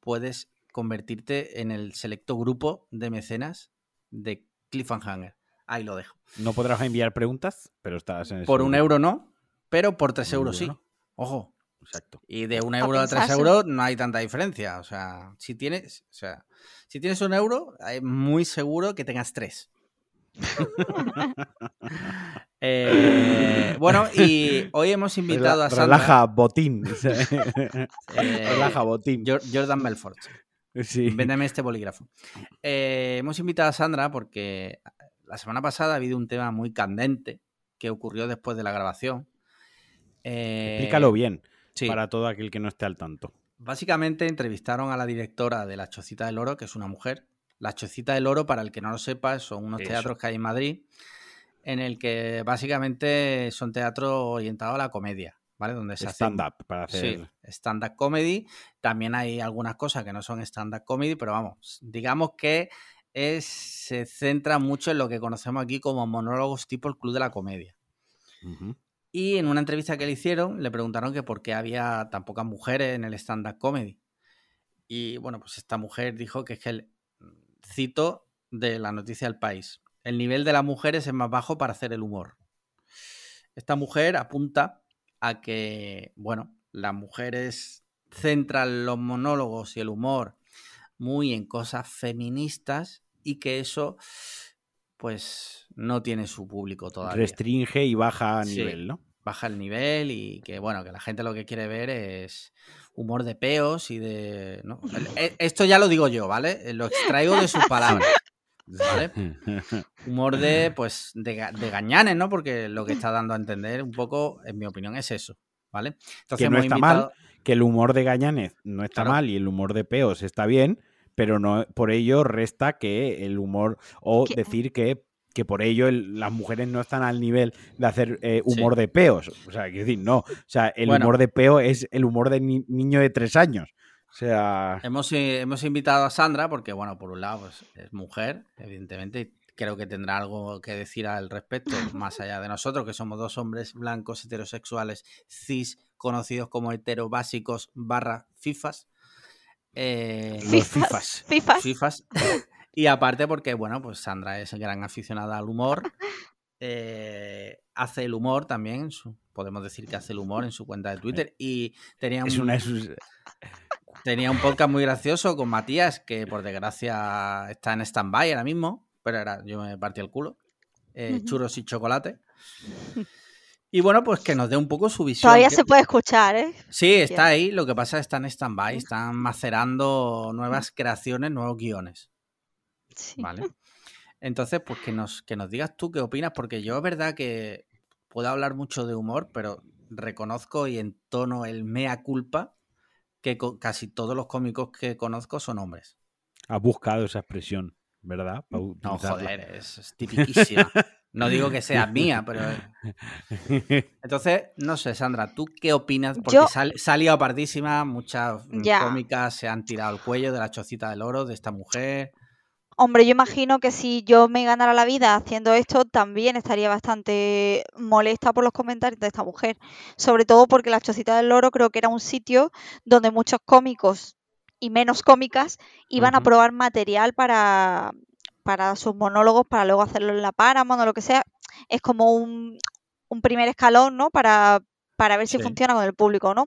puedes convertirte en el selecto grupo de mecenas de Cliffhanger. Ahí lo dejo. No podrás enviar preguntas, pero estás en Por un euro no, pero por tres euros sí. Ojo. Exacto. Y de un euro a tres euros no hay tanta diferencia. O sea, si tienes, o sea, si tienes un euro, es muy seguro que tengas tres. Eh, bueno, y hoy hemos invitado a Sandra. Relaja, botín. Eh, relaja, botín. Jordan Belfort. Sí. Véndeme este bolígrafo. Eh, hemos invitado a Sandra porque la semana pasada ha habido un tema muy candente que ocurrió después de la grabación. Explícalo bien para todo aquel que no esté al tanto. Básicamente entrevistaron a la directora de La Chocita del Oro, que es una mujer. La Chocita del Oro, para el que no lo sepa, son unos teatros que hay en Madrid, en el que básicamente son teatros orientados a la comedia, ¿vale? Donde se stand-up para hacer. Sí, stand-up comedy. También hay algunas cosas que no son stand-up comedy, pero vamos, digamos que es, se centra mucho en lo que conocemos aquí como monólogos tipo el Club de la Comedia. Y en una entrevista que le hicieron, le preguntaron que por qué había tan pocas mujeres en el stand-up comedy. Y bueno, pues esta mujer dijo que es que, el, cito de la noticia del país, el nivel de las mujeres es más bajo para hacer el humor. Esta mujer apunta a que, bueno, las mujeres centran los monólogos y el humor muy en cosas feministas y que eso pues no tiene su público todavía. Restringe y baja a nivel, ¿no? Baja el nivel y que, bueno, que la gente lo que quiere ver es humor de peos y de... E, esto ya lo digo yo, ¿vale? Lo extraigo de sus palabras. ¿Vale? Humor de, pues, de, gañanes, ¿no? Porque lo que está dando a entender un poco, en mi opinión, es eso, ¿vale? Entonces, que no está mal, que el humor de gañanes no está mal y el humor de peos está bien, pero no por ello resta que el humor o decir que, que por ello las mujeres no están al nivel de hacer eh, humor de peos. O sea, quiero decir, no. O sea, el humor de peo es el humor de niño de tres años. O sea. Hemos, eh, hemos invitado a Sandra porque, bueno, por un lado, pues, es mujer, evidentemente, creo que tendrá algo que decir al respecto, más allá de nosotros, que somos dos hombres blancos heterosexuales cis, conocidos como heterobásicos barra FIFAs. Eh, FIFAs. FIFAs. FIFAs. Y aparte porque, bueno, pues Sandra es gran aficionada al humor. Eh, hace el humor también, podemos decir que hace el humor en su cuenta de Twitter. Y tenía un, tenía un podcast muy gracioso con Matías, que por desgracia está en stand-by ahora mismo, pero era, yo me partí el culo. Eh, churros y chocolate. Y bueno, pues que nos dé un poco su visión. Todavía se puede escuchar, ¿eh? Sí, está ahí. Lo que pasa es que está en stand-by, están macerando nuevas creaciones, nuevos guiones. Sí. ¿Vale? Entonces, pues que nos, que nos digas tú qué opinas, porque yo es verdad que puedo hablar mucho de humor, pero reconozco y entono el mea culpa que casi todos los cómicos que conozco son hombres. Has buscado esa expresión, ¿verdad? no, joder, es, es tipiquísima. No digo que sea mía, pero. Entonces, no sé, Sandra, ¿tú qué opinas? Porque salió apartísima, muchas cómicas se han tirado al cuello de la chocita del oro de esta mujer. Hombre, yo imagino que si yo me ganara la vida haciendo esto, también estaría bastante molesta por los comentarios de esta mujer. Sobre todo porque la Chocita del Oro creo que era un sitio donde muchos cómicos y menos cómicas iban a probar material para, para sus monólogos para luego hacerlo en la Paramount o lo que sea. Es como un, primer escalón, ¿no? Para, para ver si funciona con el público, ¿no?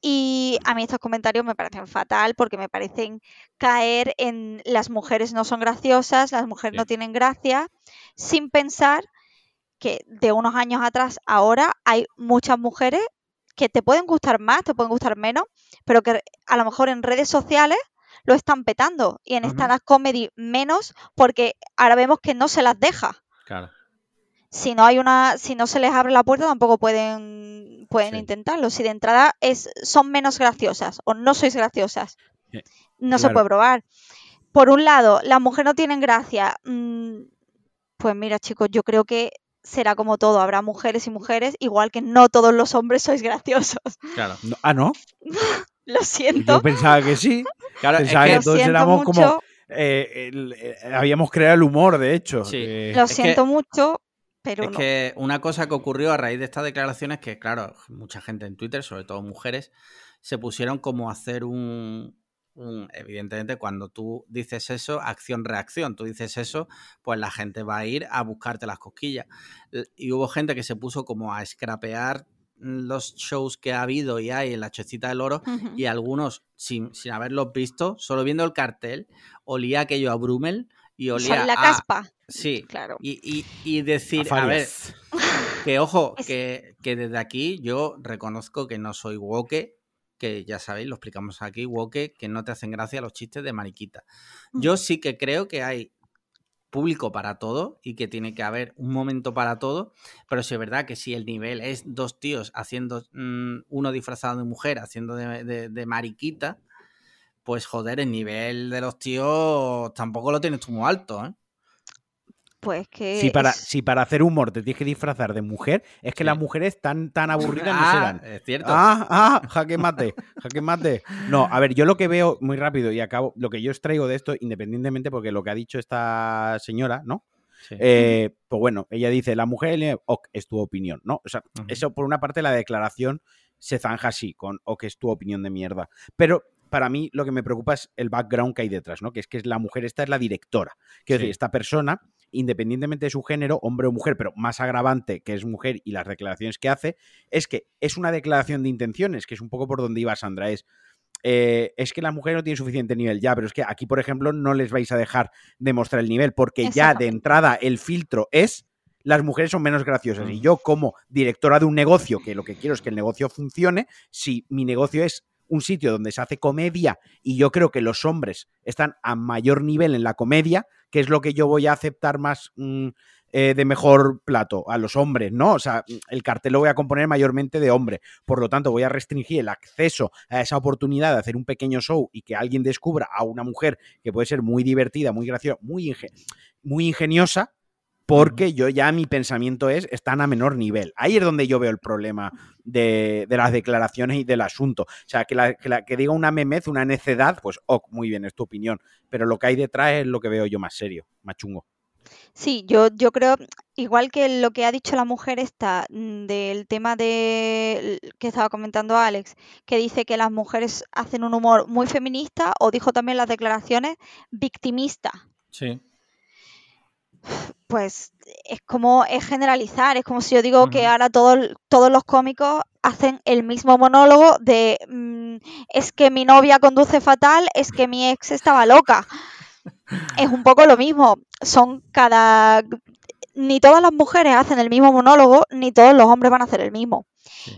Y a mí estos comentarios me parecen fatal porque me parecen caer en las mujeres no son graciosas, las mujeres no tienen gracia, sin pensar que de unos años atrás ahora hay muchas mujeres que te pueden gustar más, te pueden gustar menos, pero que a lo mejor en redes sociales lo están petando. Y en esta comedy menos, porque ahora vemos que no se las deja. Claro. Si no hay una, si no se les abre la puerta, tampoco pueden, pueden intentarlo. Si de entrada es, son menos graciosas o no sois graciosas, no se puede probar. Por un lado, las mujeres no tienen gracia. Mm, pues mira, chicos, yo creo que será como todo, habrá mujeres y mujeres, igual que no todos los hombres sois graciosos. Claro. ah, ¿no? Lo siento. Yo pensaba que sí. Claro, pensaba que, todos éramos como. Eh, eh, habíamos creado el humor, de hecho. Sí. Lo siento mucho, pero. Es que una cosa que ocurrió a raíz de estas declaraciones es que, claro, mucha gente en Twitter, sobre todo mujeres, se pusieron como a hacer un, evidentemente, cuando tú dices eso, acción-reacción. Tú dices eso, pues la gente va a ir a buscarte las cosquillas. Y hubo gente que se puso como a scrapear los shows que ha habido y hay en la Chocita del Oro y algunos sin, sin, haberlos visto, solo viendo el cartel, olía aquello a Brummel y olía la caspa. Sí, claro. Y, decir, a, ver, que ojo, que, que, desde aquí yo reconozco que no soy woke, que ya sabéis, lo explicamos aquí, woke, que no te hacen gracia los chistes de mariquita. Yo sí que creo que hay público para todo y que tiene que haber un momento para todo, pero si es verdad que si el nivel es dos tíos haciendo, mm, uno disfrazado de mujer, haciendo de, mariquita, pues joder, el nivel de los tíos tampoco lo tienes tú muy alto, ¿eh? Pues que. Si para, si para hacer humor te tienes que disfrazar de mujer, es que las mujeres tan, tan aburridas no serán. Ah, es cierto. Ah, ah, jaque mate, jaque mate. No, a ver, yo lo que veo muy rápido y acabo, lo que yo extraigo de esto, independientemente, porque lo que ha dicho esta señora, ¿no? Eh, pues bueno, ella dice, la mujer, ok, es tu opinión, ¿no? O sea, eso por una parte la declaración se zanja así, con ok, es tu opinión de mierda. Pero para mí lo que me preocupa es el background que hay detrás, ¿no? Que es que la mujer, esta es la directora. Quiero decir, esta persona independientemente de su género, hombre o mujer, pero más agravante que es mujer y las declaraciones que hace, es que es una declaración de intenciones, que es un poco por donde iba Sandra, es... Eh, es que la mujer no tiene suficiente nivel ya, pero es que aquí, por ejemplo, no les vais a dejar demostrar el nivel, porque ya de entrada el filtro es las mujeres son menos graciosas. Y mm. yo, como directora de un negocio, que lo que quiero es que el negocio funcione, si mi negocio es un sitio donde se hace comedia y yo creo que los hombres están a mayor nivel en la comedia, que es lo que yo voy a aceptar más mm, eh, de mejor plato a los hombres, ¿no? O sea, el cartel lo voy a componer mayormente de hombre. Por lo tanto, voy a restringir el acceso a esa oportunidad de hacer un pequeño show y que alguien descubra a una mujer que puede ser muy divertida, muy graciosa, muy ingeniosa, porque yo ya mi pensamiento es, están a menor nivel. Ahí es donde yo veo el problema de, las declaraciones y del asunto. O sea, que, la, que, diga una memez, una necedad, pues, oh, muy bien, es tu opinión. Pero lo que hay detrás es lo que veo yo más serio, más chungo. Sí, yo, yo creo, igual que lo que ha dicho la mujer esta mm, del tema de que estaba comentando Alex, que dice que las mujeres hacen un humor muy feminista, o dijo también las declaraciones victimista. Sí pues es como es generalizar, es como si yo digo que ahora todos, todos los cómicos hacen el mismo monólogo de mm, es que mi novia conduce fatal, es que mi ex estaba loca. Es un poco lo mismo, son cada... Ni todas las mujeres hacen el mismo monólogo, ni todos los hombres van a hacer el mismo.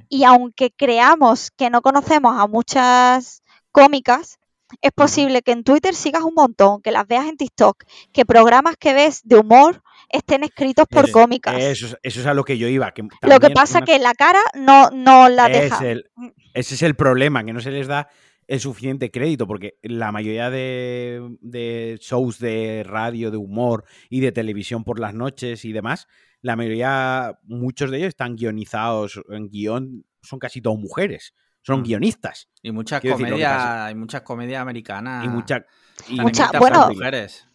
Y aunque creamos que no conocemos a muchas cómicas, es posible que en Twitter sigas un montón, que las veas en TikTok, que programas que ves de humor estén escritos por cómicas. Eso, es a lo que yo iba. lo que pasa es que la cara no, no la deja. Mm. ese es el problema, que no se les da el suficiente crédito, porque la mayoría de, de, shows de radio, de humor y de televisión por las noches y demás, la mayoría, muchos de ellos están guionizados en guion, son casi todos mujeres son mm. guionistas. Y muchas comedias, hay muchas comedias americanas. Y, mucha, muchas, bueno, mujeres.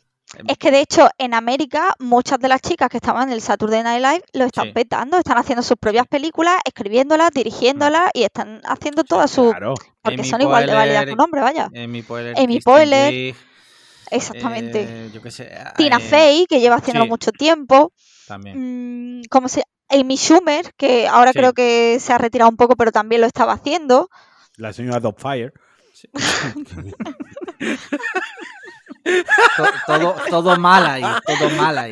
Es que de hecho en América muchas de las chicas que estaban en el Saturday Night Live lo están petando, están haciendo sus propias películas, escribiéndolas, dirigiéndolas y están haciendo todas sus... Claro. Porque son igual de válidas que un hombre, vaya. Amy Poehler. Amy Poehler. Exactamente. Eh, yo qué sé, Tina eh, Fey, que lleva haciéndolo mucho tiempo. También. Mm, ¿Cómo se Amy Schumer, que ahora creo que se ha retirado un poco, pero también lo estaba haciendo. La señora Dogfire. todo, todo, mal ahí, todo mal ahí.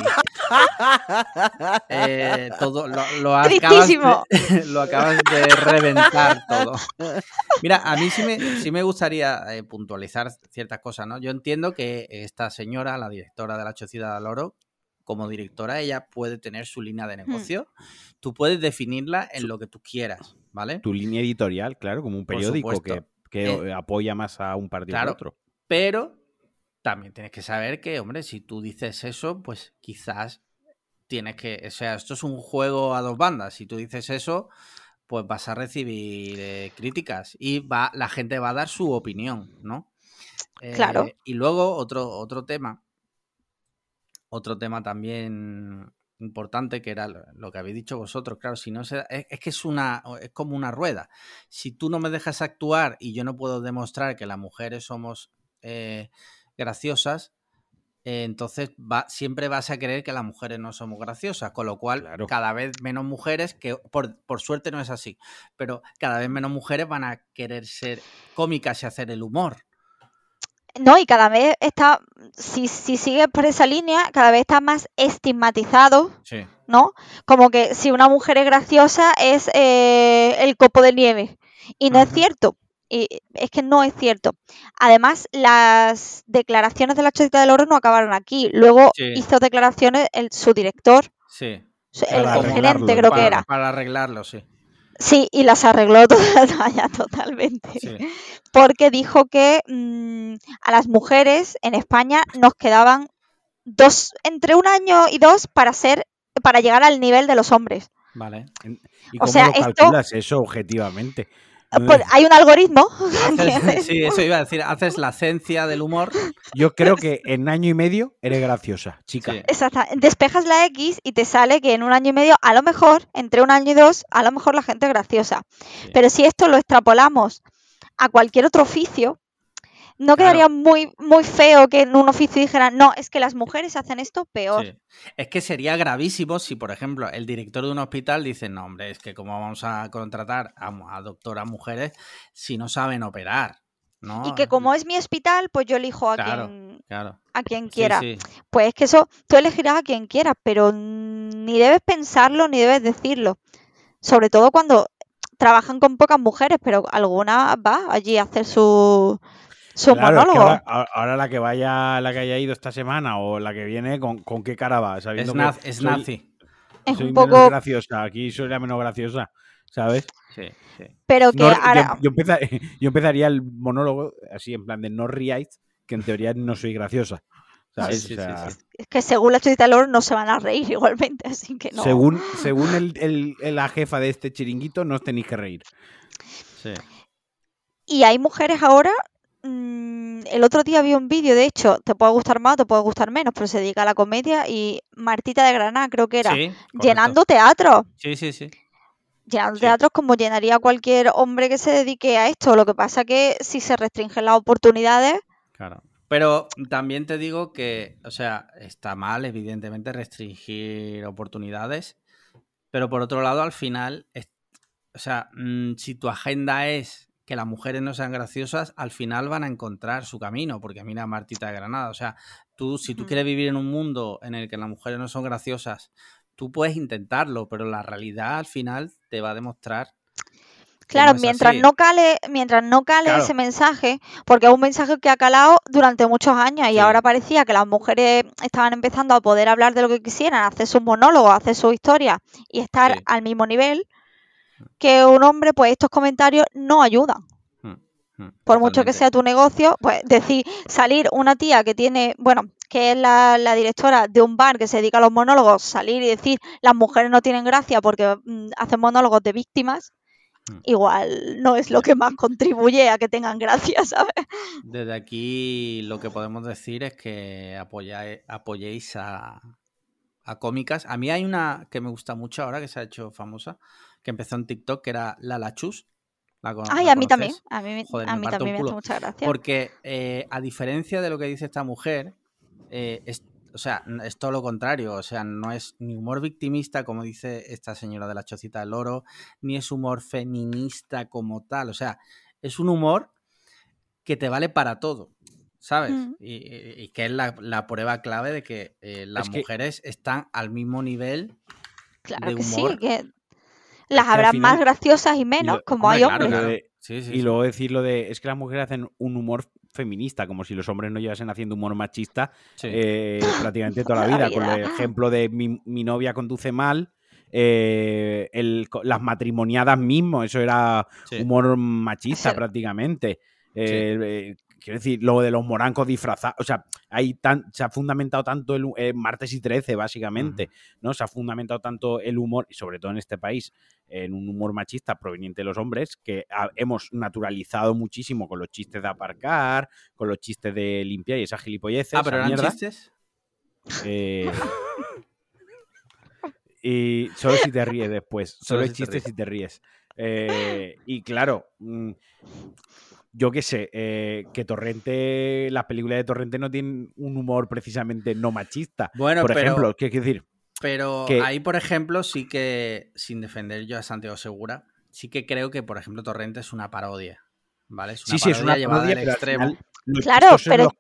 Eh, todo, lo, acabas de, lo, acabas de, reventar todo. Mira, a mí sí me, sí me gustaría eh, puntualizar ciertas cosas, ¿no? Yo entiendo que esta señora, la directora de la Chocida de Oro, como directora, ella puede tener su línea de negocio. Tú puedes definirla en lo que tú quieras, ¿vale? Tu línea editorial, claro, como un periódico que, eh, apoya más a un partido que otro. Pero también tienes que saber que, hombre, si tú dices eso, pues quizás tienes que. O sea, esto es un juego a dos bandas. Si tú dices eso, pues vas a recibir eh, críticas y va, la gente va a dar su opinión, ¿no? claro. Eh, y luego otro, otro tema otro tema también importante que era lo que habéis dicho vosotros, claro, si no es, que es una es como una rueda. Si tú no me dejas actuar y yo no puedo demostrar que las mujeres somos eh, graciosas, eh, entonces va, siempre vas a creer que las mujeres no somos graciosas, con lo cual cada vez menos mujeres, que por, por, suerte no es así, pero cada vez menos mujeres van a querer ser cómicas y hacer el humor. No, y cada vez está, si, si sigues por esa línea, cada vez está más estigmatizado, Sí. ¿no? Como que si una mujer es graciosa es eh, el copo de nieve. Y no es cierto. Y es que no es cierto. Además, las declaraciones de la Chocita del Oro no acabaron aquí. Luego Sí. hizo declaraciones el, su director, Sí. el, gerente creo para, que era. Para arreglarlo, sí. Sí, y las arregló todas vaya, totalmente. Sí. Porque dijo que mm, a las mujeres en España nos quedaban dos, entre un año y dos para ser, para llegar al nivel de los hombres. Vale. ¿Y O cómo sea, lo esto- calculas eso objetivamente? No Pues es- hay un algoritmo, Haces- ¿entiendes? sí, eso iba a decir. Haces la ciencia del humor. Yo creo que en año y medio eres graciosa, chica. Sí. Exacto. Despejas la X y te sale que en un año y medio, a lo mejor, entre un año y dos, a lo mejor la gente es graciosa. Sí. Pero si esto lo extrapolamos a cualquier otro oficio, no Claro. quedaría muy, muy feo que en un oficio dijeran, no, es que las mujeres hacen esto peor. Sí. Es que sería gravísimo si, por ejemplo, el director de un hospital dice, no, hombre, es que cómo vamos a contratar a, doctoras mujeres si no saben operar, ¿no? Y que como es mi hospital, pues yo elijo a Claro. quien Claro. a quien quiera. sí. Pues es que eso tú elegirás a quien quieras, pero ni debes pensarlo ni debes decirlo. Sobre todo cuando trabajan con pocas mujeres, pero alguna va allí a hacer su, su Claro, es que monólogo. ahora, la que vaya, la que haya ido esta semana o la que viene, ¿con, con qué cara va? Sabiendo Es, que naz- es soy- nazi. es soy un menos poco, graciosa, aquí soy la menos graciosa, ¿sabes? Sí, sí. pero que No- ahora, yo, empeza- yo empezaría el monólogo así en plan de no ríais, que en teoría no soy graciosa. ¿sabes? Sí, sí, O sea, sí, sí. es que según la chulita del oro no se van a reír igualmente, así que no. Según, según el, el- el- la jefa de este chiringuito, no os tenéis que reír. sí. Y hay mujeres ahora. Mm, el otro día vi un vídeo, de hecho, te puede gustar más o te puede gustar menos, pero se dedica a la comedia. Y Martita de Granada, creo que era, Sí, llenando teatros. Sí, sí, sí. Llenando Sí. teatros como llenaría cualquier hombre que se dedique a esto. Lo que pasa que si se restringen las oportunidades, Claro. Pero también te digo que, o sea, está mal, evidentemente, restringir oportunidades. Pero por otro lado, al final, es- o sea, mm, si tu agenda es que las mujeres no sean graciosas, al final van a encontrar su camino, porque mira Martita de Granada, o sea, tú, si tú quieres vivir en un mundo en el que las mujeres no son graciosas, tú puedes intentarlo, pero la realidad al final te va a demostrar claro, no mientras no cale, mientras no cale Claro. ese mensaje, porque es un mensaje que ha calado durante muchos años y Sí. ahora parecía que las mujeres estaban empezando a poder hablar de lo que quisieran, hacer sus monólogos, hacer su historia y estar Sí. al mismo nivel que un hombre, pues estos comentarios no ayudan. Mm, mm, Por mucho que sea tu negocio, pues decir, salir una tía que tiene, bueno, que es la, la directora de un bar que se dedica a los monólogos, salir y decir las mujeres no tienen gracia porque mm, hacen monólogos de víctimas, Mm. igual no es lo que más contribuye a que tengan gracia, ¿sabes? Desde aquí lo que podemos decir es que apoyáis- apoyéis a, a cómicas. A mí hay una que me gusta mucho ahora, que se ha hecho famosa, que empezó en TikTok, que era La Lachus. ¿La, cono- Ay, la a mí también, a mí, Joder, a me mí parto también un me hace mucha gracia. Porque eh, a diferencia de lo que dice esta mujer, eh, es, o sea, es todo lo contrario. O sea, no es ni humor victimista, como dice esta señora de la chocita del oro, ni es humor feminista como tal. O sea, es un humor que te vale para todo. ¿Sabes? Mm. Y, y- y que es la, la prueba clave de que eh, las Es que- mujeres están al mismo nivel. Claro de que sí, humor. que las habrá más graciosas y menos, lo- como Hombre, hay hombres. Claro. Sí, sí, y sí. luego decir lo de, es que las mujeres hacen un humor feminista, como si los hombres no llevasen haciendo humor machista Sí. eh, prácticamente toda la La vida, con el ejemplo de mi, mi novia conduce mal, eh, el- las matrimoniadas mismo, eso era Sí. humor machista prácticamente. Eh, eh, quiero decir, lo de los morancos disfrazados, o sea, hay tan, se ha fundamentado tanto el eh, martes y 13, básicamente, ¿no? Se ha fundamentado tanto el humor, y sobre todo en este país, en un humor machista proveniente de los hombres, que ha- hemos naturalizado muchísimo con los chistes de aparcar, con los chistes de limpiar y esas gilipolleces. Ah, pero eran mierda. chistes. Eh, y solo si te ríes después. Solo Solo si chistes si te ríes. Eh, y claro, mm, yo qué sé, eh, que Torrente, las películas de Torrente no tienen un humor precisamente no machista. Bueno, Por pero, ejemplo, ¿qué quiero decir? pero que- ahí, por ejemplo, sí que, sin defender yo a Santiago Segura, sí que creo que, por ejemplo, Torrente es una parodia. ¿Vale? Es una Sí, sí, es parodia una llevada parodia, al extremo. final claro, pero...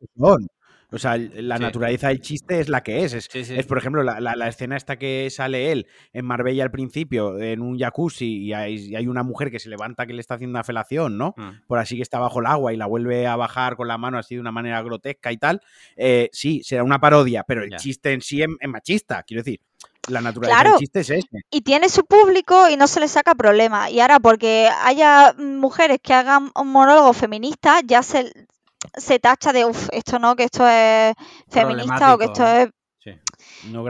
O sea, la naturaleza del chiste es la que es. Es, por ejemplo, la, escena esta que sale él en Marbella al principio, en un jacuzzi, y hay, una mujer que se levanta que le está haciendo una felación, ¿no? Mm. Por así que está bajo el agua y la vuelve a bajar con la mano así de una manera grotesca y tal. Eh, sí, será una parodia, pero el chiste en sí es, machista, quiero decir. La naturaleza del chiste es ese. Y tiene su público y no se le saca problema. Y ahora, porque haya mujeres que hagan un monólogo feminista, ya se, se tacha de, uff, esto no, que esto es feminista o que esto es...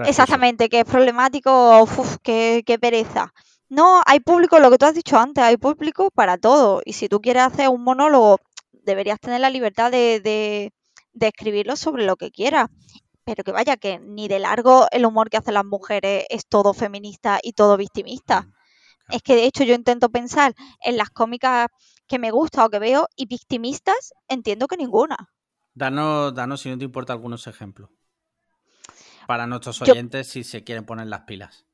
Exactamente, que es problemático o uff, qué, pereza. No, hay público, lo que tú has dicho antes, hay público para todo. Y si tú quieres hacer un monólogo, deberías tener la libertad de, de, escribirlo sobre lo que quieras. Pero que vaya, que ni de largo el humor que hacen las mujeres es todo feminista y todo victimista. Mm, es que de hecho yo intento pensar en las cómicas que me gusta o que veo y victimistas entiendo que ninguna. Danos, danos si no te importa algunos ejemplos. Para nuestros oyentes si se quieren poner las pilas.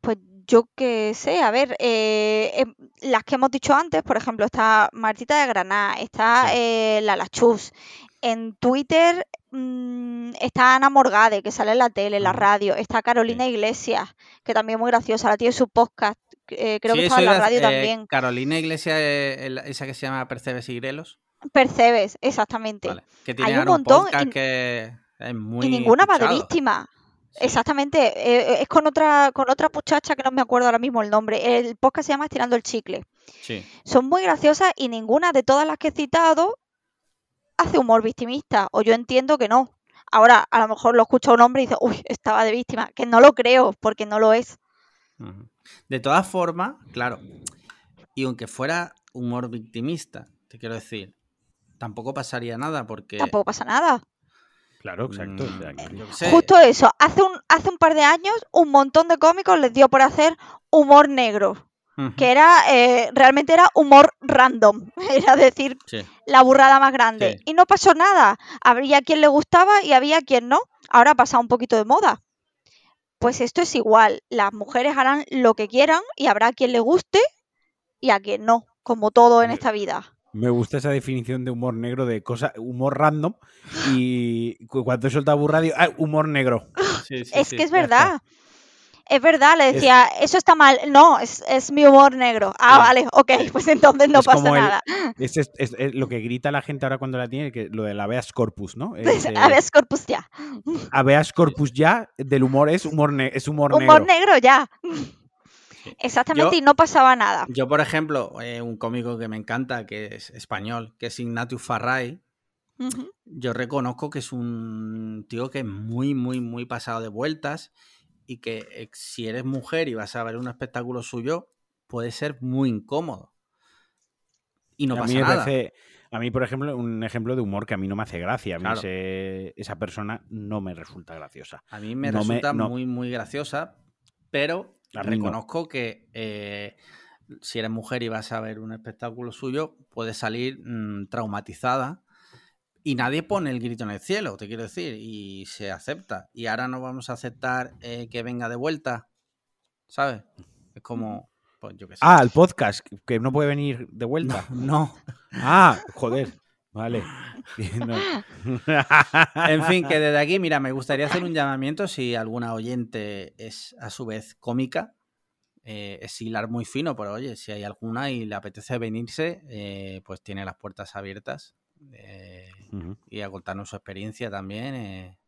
Pues yo qué sé, a ver, eh, em, las que hemos dicho antes, por ejemplo, está Martita de Granada, está eh, la Lachus. En Twitter mm, está Ana Morgade, que sale en la tele, en la radio. Está Carolina Iglesias, que también es muy graciosa, la tiene su podcast. Eh, creo que está en la radio también. Carolina Iglesias, esa que se llama Percebes y Grelos. Percebes, exactamente. Que tiene Hay un montón. que es muy y ninguna va de víctima. Exactamente, eh, eh, es con otra, con otra muchacha que no me acuerdo ahora mismo el nombre. El podcast se llama Estirando el Chicle. Sí. Son muy graciosas y ninguna de todas las que he citado hace humor victimista. O yo entiendo que no. Ahora, a lo mejor lo escucha un hombre y dice, uy, estaba de víctima. Que no lo creo, porque no lo es. De todas formas, claro, y aunque fuera humor victimista, te quiero decir, tampoco pasaría nada porque... Tampoco pasa nada. Claro, exacto. Mm, Justo eso. Hace un, hace un par de años un montón de cómicos les dio por hacer humor negro. Que era, eh, realmente era humor random. Era decir, la burrada más grande. Y no pasó nada. Había quien le gustaba y había quien no. Ahora ha pasado un poquito de moda. Pues esto es igual. Las mujeres harán lo que quieran y habrá quien le guste y a quien no. Como todo en esta vida. Me gusta esa definición de humor negro, de cosa, humor random. Y cuando suelta burradio, ah, humor negro. es que es verdad. Es verdad, le decía, eso está mal. No, es, mi humor negro. Ah, vale, ok, pues entonces no pasa nada. es, lo que grita la gente ahora cuando la tiene, que lo del habeas corpus, ¿no? habeas corpus ya. Habeas corpus ya del humor es humor, es humor, negro. Humor negro ya. Exactamente, y no pasaba nada. Yo, por ejemplo, eh, un cómico que me encanta, que es español, que es Ignatius Farray, yo reconozco que es un tío que es muy, muy, muy pasado de vueltas y que eh, si eres mujer y vas a ver un espectáculo suyo, puede ser muy incómodo. Y no a pasa nada. a mí, por ejemplo, un ejemplo de humor que a mí no me hace gracia. A mí esa persona no me resulta graciosa. A mí me resulta muy, muy graciosa, pero reconozco que eh, si eres mujer y vas a ver un espectáculo suyo, puedes salir mm, traumatizada y nadie pone el grito en el cielo, te quiero decir, y se acepta. Y ahora no vamos a aceptar eh, que venga de vuelta, ¿sabes? Es como, pues yo qué sé. Ah, el podcast, que no puede venir de vuelta. No. Ah, joder. Vale. en fin, que desde aquí, mira, me gustaría hacer un llamamiento si alguna oyente es a su vez cómica. Eh, es hilar muy fino, pero oye, si hay alguna y le apetece venirse, eh, pues tiene las puertas abiertas eh, y a contarnos su experiencia también. Eh,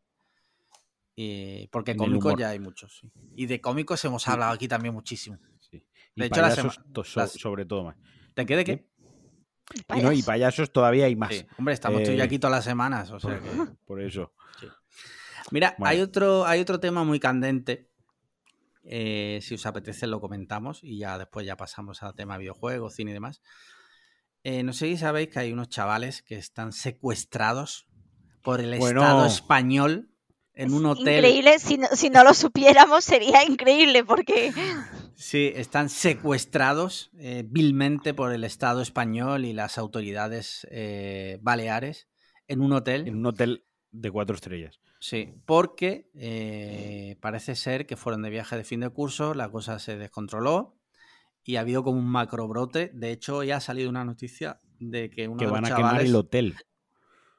y, porque cómicos ya hay muchos. Y de cómicos hemos hablado aquí también muchísimo. de hecho, las, sobre todo más. ¿De qué? ¿De qué? Y, no, y payasos todavía hay más. Hombre, estamos tú y aquí todas las semanas. O sea por, eso. Mira, hay, otro, hay otro tema muy candente. Eh, si os apetece lo comentamos y ya después ya pasamos al tema videojuegos, cine y demás. Eh, no sé si sabéis que hay unos chavales que están secuestrados por el Estado español en un hotel. Increíble, si no, si no, lo supiéramos sería increíble porque... Sí, están secuestrados eh, vilmente por el Estado español y las autoridades eh, baleares en un hotel. En un hotel de cuatro estrellas. Sí, porque parece ser que fueron de viaje de fin de curso, la cosa se descontroló y ha habido como un macro brote. De hecho, ya ha salido una noticia de que uno que de van a quemar el hotel.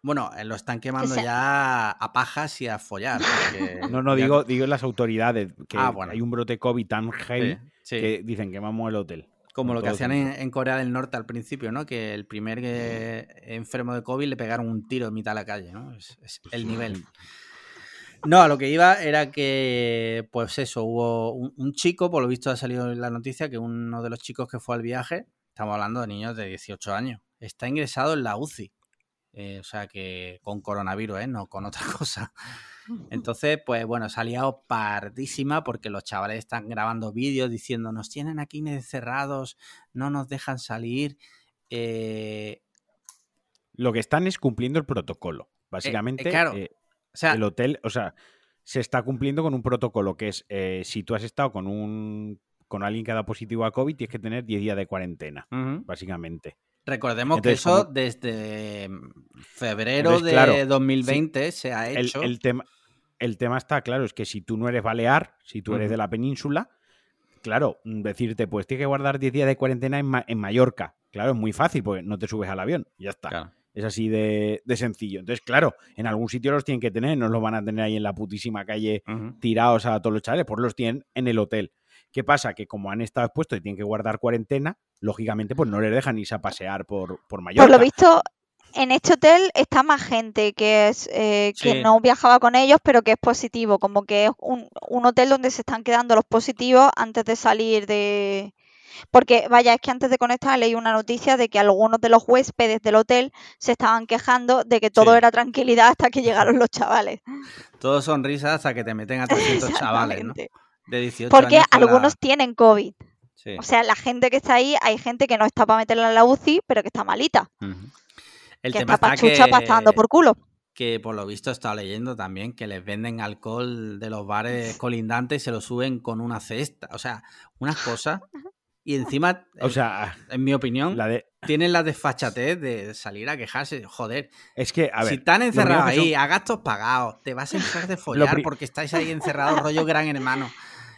Bueno, eh, lo están quemando ya a pajas y a follar. No, no, digo, digo las autoridades, que ah, hay un brote COVID tan heavy que dicen quemamos el hotel. Como lo que hacían en, Corea del Norte al principio, ¿no? Que el primer enfermo de COVID le pegaron un tiro en mitad de la calle, ¿no? Es, el nivel. No, a lo que iba era que, pues eso, hubo un, chico, por lo visto ha salido en la noticia, que uno de los chicos que fue al viaje, estamos hablando de niños de 18 años, está ingresado en la UCI. Eh, o sea que con coronavirus, ¿eh? No con otra cosa. Entonces, pues bueno, se ha liado pardísima porque los chavales están grabando vídeos diciendo nos tienen aquí encerrados, no nos dejan salir. Eh, Lo que están es cumpliendo el protocolo. Básicamente, claro, el hotel, o sea, se está cumpliendo con un protocolo que es si tú has estado con un con alguien que ha dado positivo a COVID, tienes que tener 10 días de cuarentena, básicamente. Recordemos que eso desde febrero de 2020 se ha hecho. El, tema, el tema está claro, es que si tú no eres balear, si tú eres de la península, claro, decirte, pues tienes que guardar 10 días de cuarentena en, Mallorca. Claro, es muy fácil, porque no te subes al avión, ya está. Es así de, sencillo. Entonces, claro, en algún sitio los tienen que tener, no los van a tener ahí en la putísima calle tirados a todos los chavales, por los tienen en el hotel. ¿Qué pasa? Que como han estado expuestos y tienen que guardar cuarentena, lógicamente pues no les dejan irse a pasear por, por Mallorca. Por lo visto, en este hotel está más gente que es eh, que no viajaba con ellos, pero que es positivo, como que es un, hotel donde se están quedando los positivos antes de salir de... Porque, vaya, es que antes de conectar leí una noticia de que algunos de los huéspedes del hotel se estaban quejando de que todo era tranquilidad hasta que llegaron los chavales. Todo sonrisas hasta que te meten a 300 chavales, ¿no? De 18 Porque algunos tienen COVID. O sea, la gente que está ahí, hay gente que no está para meterla en la UCI, pero que está malita. El que tema está, pachucha dando por culo. Que por lo visto he estado leyendo también que les venden alcohol de los bares colindantes y se lo suben con una cesta. O sea, unas cosas. Y encima, o sea, en mi opinión, tienen la desfachatez de salir a quejarse. Joder, es que, a ver, si están encerrados ahí, a gastos pagados, te vas a dejar de follar porque estáis ahí encerrados, rollo gran hermano.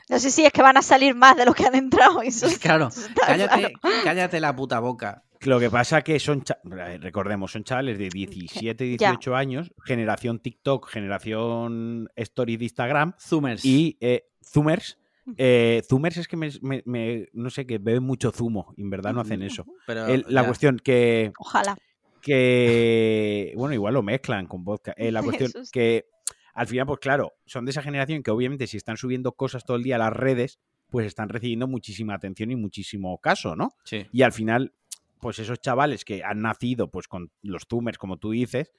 No sé si es que van a salir más de los que han entrado. Eso claro, cállate, cállate la puta boca. Lo que pasa que son, recordemos, son chavales de 17, 18 años, generación TikTok, generación Story de Instagram. Zoomers. Y eh, Zoomers. Eh, zoomers es que me, no sé, que beben mucho zumo. Y en verdad no hacen eso. Pero, la cuestión que... Ojalá. Que, bueno, igual lo mezclan con vodka. Eh, la cuestión que al final, pues claro, son de esa generación que obviamente si están subiendo cosas todo el día a las redes, pues están recibiendo muchísima atención y muchísimo caso, ¿no? Sí. Y al final, pues esos chavales que han nacido pues con los zoomers, como tú dices,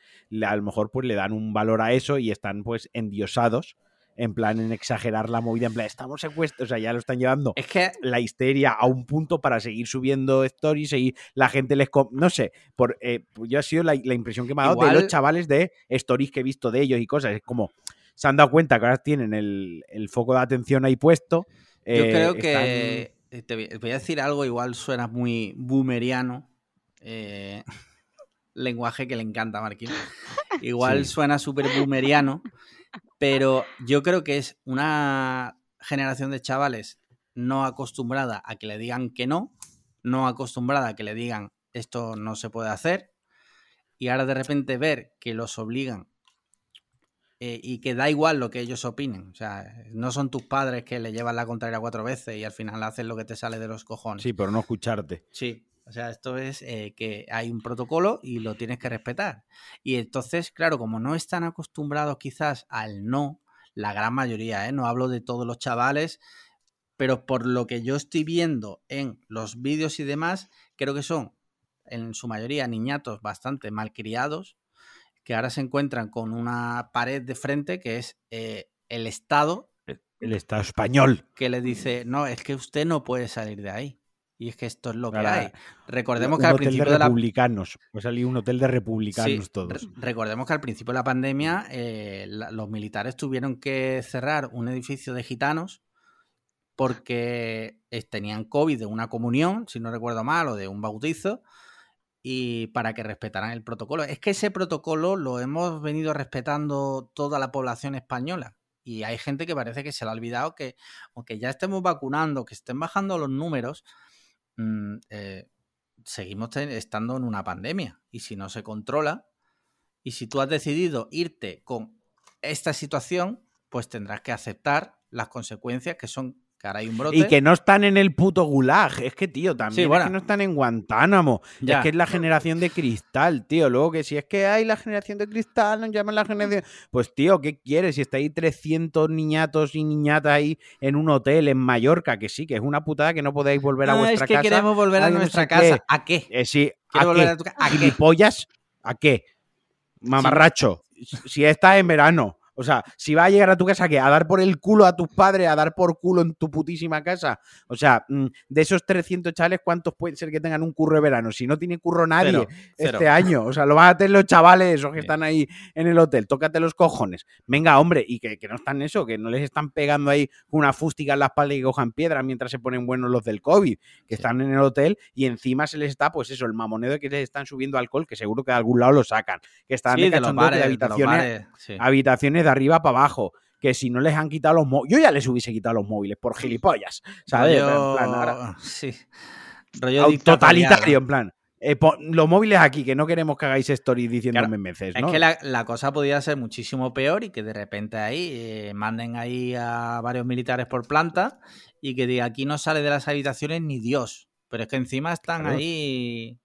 a lo mejor pues le dan un valor a eso y están pues endiosados en plan en exagerar la movida, en plan, estamos secuestrados, o sea, ya lo están llevando es que... la histeria a un punto para seguir subiendo stories, y la gente les... No sé, por, eh, yo ha sido la, impresión que me ha dado de los chavales de stories que he visto de ellos y cosas, es como, se han dado cuenta que ahora tienen el, foco de atención ahí puesto. yo eh, creo que... Eh, te voy a decir algo, igual suena muy boomeriano, lenguaje que le encanta a Marquín. Igual suena súper boomeriano, pero yo creo que es una generación de chavales no acostumbrada a que le digan que no, no acostumbrada a que le digan esto no se puede hacer, y ahora de repente ver que los obligan eh, y que da igual lo que ellos opinen. O sea, no son tus padres que le llevan la contraria cuatro veces y al final hacen lo que te sale de los cojones. Sí, pero no escucharte. Sí. O sea, esto es eh, que hay un protocolo y lo tienes que respetar. Y entonces, claro, como no están acostumbrados quizás al no, la gran mayoría, ¿eh? no hablo de todos los chavales, pero por lo que yo estoy viendo en los vídeos y demás, creo que son en su mayoría niñatos bastante malcriados, que ahora se encuentran con una pared de frente que es eh, el Estado. El Estado español. Que le dice, no, es que usted no puede salir de ahí. Y es que esto es lo que hay. Recordemos que al principio de, republicanos. De la... un hotel de republicanos todos. Recordemos que al principio de la pandemia eh, los militares tuvieron que cerrar un edificio de gitanos porque tenían COVID de una comunión, si no recuerdo mal, o de un bautizo, y para que respetaran el protocolo. Es que ese protocolo lo hemos venido respetando toda la población española. Y hay gente que parece que se le ha olvidado que, aunque ya estemos vacunando, que estén bajando los números, Mm, eh, seguimos estando en una pandemia y si no se controla, Y si tú has decidido irte con esta situación, pues tendrás que aceptar las consecuencias que son y que no están en el puto gulag. Es que, tío, también es que no están en Guantánamo. Es que es la generación de cristal, tío. Luego que si es que hay la generación de cristal, nos llaman la generación. Pues, tío, ¿qué quieres? Si está ahí 300 niñatos y niñatas ahí en un hotel en Mallorca, que sí, que es una putada que no podéis volver a vuestra casa. Es que queremos volver a nuestra casa. ¿A qué? Eh, sí, ¿a qué? ¿A, qué? ¿A qué? Mamarracho. Si está en verano. O sea, si va a llegar a tu casa, ¿qué? ¿A dar por el culo a tus padres? ¿A dar por culo en tu putísima casa? O sea, mm, de esos 300 chavales, ¿cuántos pueden ser que tengan un curro de verano? Si no tiene curro nadie este año. O sea, lo van a tener los chavales esos que están ahí en el hotel. Tócate los cojones. Venga, hombre, y que, no están eso, que no les están pegando ahí una fústica en la espalda y que cojan piedra mientras se ponen buenos los del COVID, que están en el hotel y encima se les está, pues eso, el mamoneo de que les están subiendo alcohol, que seguro que de algún lado lo sacan. Que están de, de, habitaciones, habitaciones de arriba para abajo. Que si no les han quitado los móviles. Yo ya les hubiese quitado los móviles por gilipollas. ¿Sabes? en plan, sí. totalitario, en plan. Eh, los móviles aquí, que no queremos que hagáis stories diciéndome meses, Es que la, cosa podría ser muchísimo peor y que de repente ahí eh, manden ahí a varios militares por planta y que diga aquí no sale de las habitaciones ni Dios. Pero es que encima están ahí.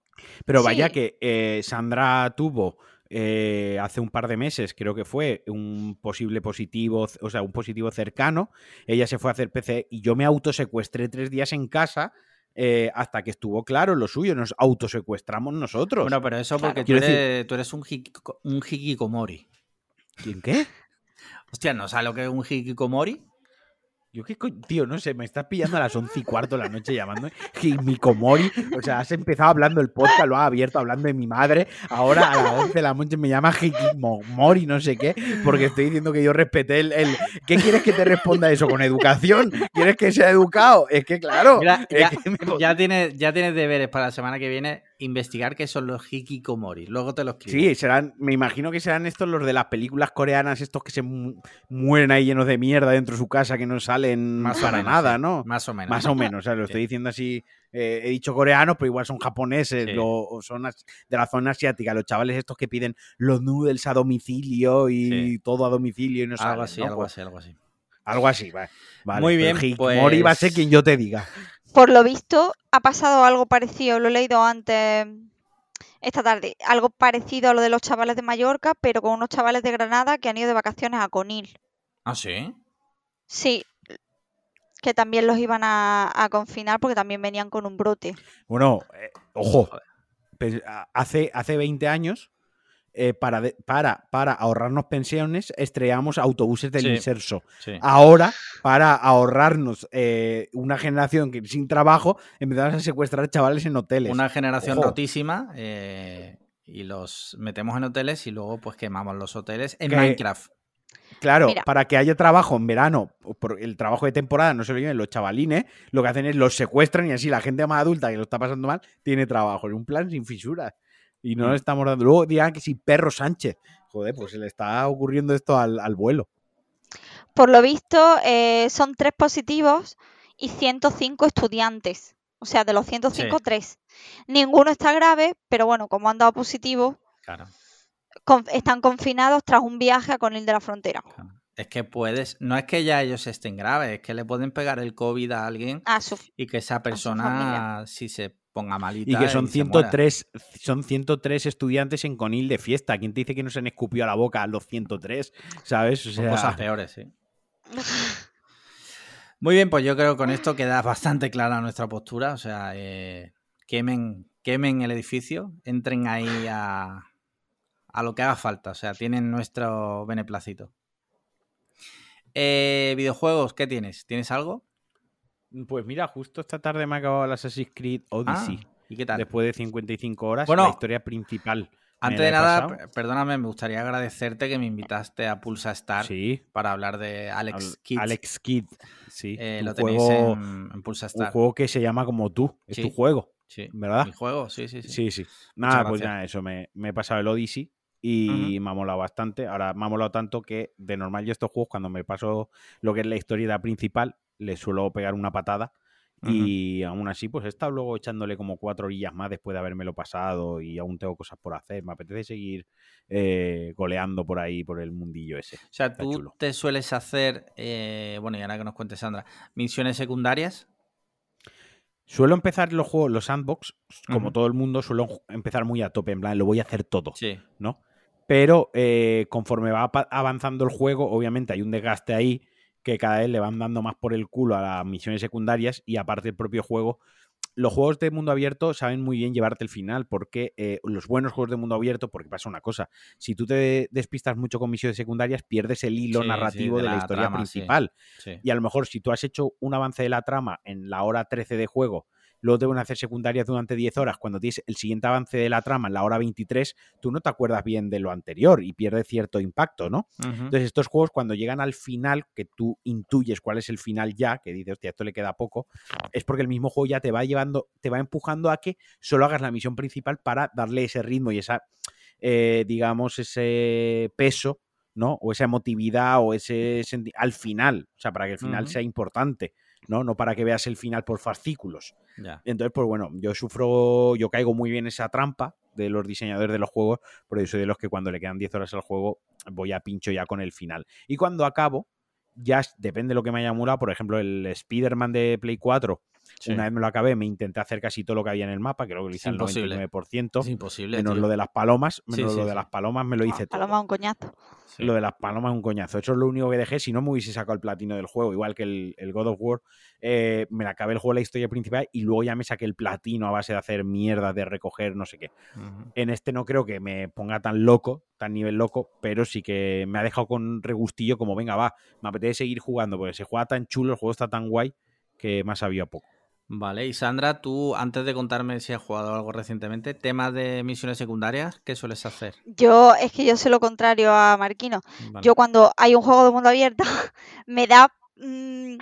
Pero vaya que eh, Sandra tuvo eh, hace un par de meses, creo que fue, un posible positivo, o sea, un positivo cercano. Ella se fue a hacer PC y yo me autosecuestré tres días en casa. Eh, hasta que estuvo claro lo suyo, nos autosecuestramos nosotros. Bueno, pero eso porque tú, eres, un, un hikikomori. ¿Quién qué? Hostia, ¿no sabes lo que es un hikikomori? Yo qué tío, no sé, me estás pillando a las once y cuarto de la noche llamándome Himikomori. O sea, has empezado hablando el podcast, lo has abierto hablando de mi madre. Ahora a las 11 de la noche me llama Hikimomori, no sé qué, porque estoy diciendo que yo respeté el, ¿Qué quieres que te responda eso? ¿Con educación? ¿Quieres que sea educado? Es que claro. ya, tienes, ya tienes deberes para la semana que viene investigar qué son los hikikomori. Luego te los escribo. Sí, serán, me imagino que serán estos los de las películas coreanas, estos que se mueren ahí llenos de mierda dentro de su casa, que no salen Más para nada, ¿no? Más o menos. Más o menos, o sea, lo estoy diciendo así. Eh, he dicho coreanos, pero igual son japoneses o son de la zona asiática. Los chavales estos que piden los noodles a domicilio y todo a domicilio y no algo así, algo así, algo así. Algo así, vale. Muy bien. Hikikomori va a ser pues quien yo te diga por lo visto, ha pasado algo parecido, lo he leído antes esta tarde, algo parecido a lo de los chavales de Mallorca, pero con unos chavales de Granada que han ido de vacaciones a Conil. ¿Ah, sí? Sí, que también los iban a, confinar porque también venían con un brote. Bueno, eh, ojo, hace, hace 20 años eh, para, para, para ahorrarnos pensiones, estrellamos autobuses del inserso. Ahora, para ahorrarnos eh, una generación que sin trabajo, empezamos a secuestrar chavales en hoteles. Una generación rotísima eh, y los metemos en hoteles y luego pues quemamos los hoteles en Minecraft. Claro, para que haya trabajo en verano, por el trabajo de temporada no se lo lleven los chavalines, lo que hacen es los secuestran y así la gente más adulta que lo está pasando mal tiene trabajo. Es un plan sin fisuras. Y no le estamos dando. Luego dirán que si Perro Sánchez. Joder, pues se le está ocurriendo esto al, vuelo. Por lo visto, eh, son tres positivos y 105 estudiantes. O sea, de los 105, tres. Ninguno está grave, pero bueno, como han dado positivo, están confinados tras un viaje a Conil de la Frontera. Es que puedes, no es que ya ellos estén graves, es que le pueden pegar el COVID a alguien y que esa persona, si se ponga malita. Y que son 103, son 103 estudiantes en Conil de fiesta. ¿Quién te dice que no se han escupido a la boca los 103? ¿Sabes? O sea... Cosas peores, sí. Muy bien, pues yo creo que con esto queda bastante clara nuestra postura. O sea, eh, quemen, quemen el edificio, entren ahí a, a lo que haga falta. O sea, tienen nuestro beneplácito. Eh, videojuegos, ¿qué tienes? ¿Tienes algo? Pues mira, justo esta tarde me ha acabado el Assassin's Creed Odyssey. Ah, ¿Y qué tal? Después de 55 horas, la historia principal. Antes de nada, perdóname, me gustaría agradecerte que me invitaste a Pulsa Star para hablar de Alex Kidd. Alex Kidd, sí. Eh, lo tenéis en, Pulsa Star. Un juego que se llama como tú, es tu juego. Sí. ¿Verdad? Mi juego, sí, sí, sí. Sí, sí. Nada, pues ya eso, me, he pasado el Odyssey y me ha molado bastante. Ahora me ha molado tanto que de normal yo estos juegos, cuando me paso lo que es la historia principal, le suelo pegar una patada Y aún así, pues he estado luego echándole como cuatro orillas más después de habérmelo pasado y aún tengo cosas por hacer. Me apetece seguir eh, goleando por ahí, por el mundillo ese. O sea, tú te sueles hacer, eh, bueno, y ahora que nos cuente Sandra, misiones secundarias. Suelo empezar los juegos, los sandbox, como todo el mundo, suelo empezar muy a tope, en plan, lo voy a hacer todo, sí. ¿no? Pero eh, conforme va avanzando el juego, obviamente hay un desgaste ahí que cada vez le van dando más por el culo a las misiones secundarias y aparte el propio juego. Los juegos de mundo abierto saben muy bien llevarte el final, porque eh, los buenos juegos de mundo abierto, porque pasa una cosa, si tú te despistas mucho con misiones secundarias, pierdes el hilo narrativo de, la, historia principal. Y a lo mejor si tú has hecho un avance de la trama en la hora 13 de juego luego te van a hacer secundarias durante 10 horas, cuando tienes el siguiente avance de la trama en la hora 23, tú no te acuerdas bien de lo anterior y pierde cierto impacto, ¿no? Entonces estos juegos cuando llegan al final, que tú intuyes cuál es el final ya, que dices, hostia, esto le queda poco, es porque el mismo juego ya te va llevando, te va empujando a que solo hagas la misión principal para darle ese ritmo y esa, eh, digamos, ese peso ¿no? O esa emotividad o ese al final, o sea, para que el final sea importante. ¿No? No para que veas el final por fascículos. Entonces, pues bueno, yo sufro, yo caigo muy bien esa trampa de los diseñadores de los juegos, pero yo soy de los que cuando le quedan 10 horas al juego voy a pincho ya con el final. Y cuando acabo, ya depende de lo que me haya molado, por ejemplo, el Spider-Man de Play 4, una vez me lo acabé, me intenté hacer casi todo lo que había en el mapa, creo que lo hice al 99%. Es imposible. Menos lo de las palomas, menos lo de las palomas me lo hice todo. Paloma un coñazo. Lo de las palomas un coñazo. Eso es lo único que dejé. Si no me hubiese sacado el platino del juego, igual que el, God of War, eh, me la acabé el juego de la historia principal y luego ya me saqué el platino a base de hacer mierda, de recoger, no sé qué. En este no creo que me ponga tan loco, tan nivel loco, pero sí que me ha dejado con regustillo como, venga, va, me apetece seguir jugando, porque se juega tan chulo, el juego está tan guay que más había poco. Vale, y Sandra, tú antes de contarme si has jugado algo recientemente, temas de misiones secundarias, ¿qué sueles hacer? Yo, es que yo sé lo contrario a Marquino. Yo cuando hay un juego de mundo abierto, me da mm,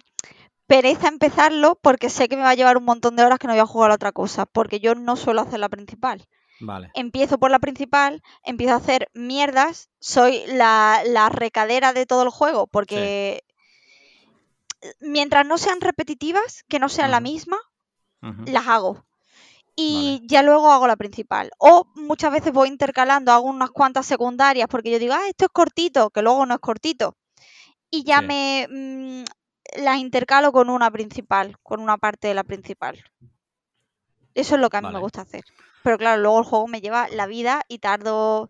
pereza empezarlo porque sé que me va a llevar un montón de horas que no voy a jugar a otra cosa, porque yo no suelo hacer la principal. Vale. Empiezo por la principal, empiezo a hacer mierdas, soy la, recadera de todo el juego, porque mientras no sean repetitivas, que no sean la misma, las hago. Y ya luego hago la principal. O muchas veces voy intercalando, hago unas cuantas secundarias porque yo digo, ah, esto es cortito, que luego no es cortito. Y ya me mm, las intercalo con una principal, con una parte de la principal. Eso es lo que a mí me gusta hacer. Pero claro, luego el juego me lleva la vida y tardo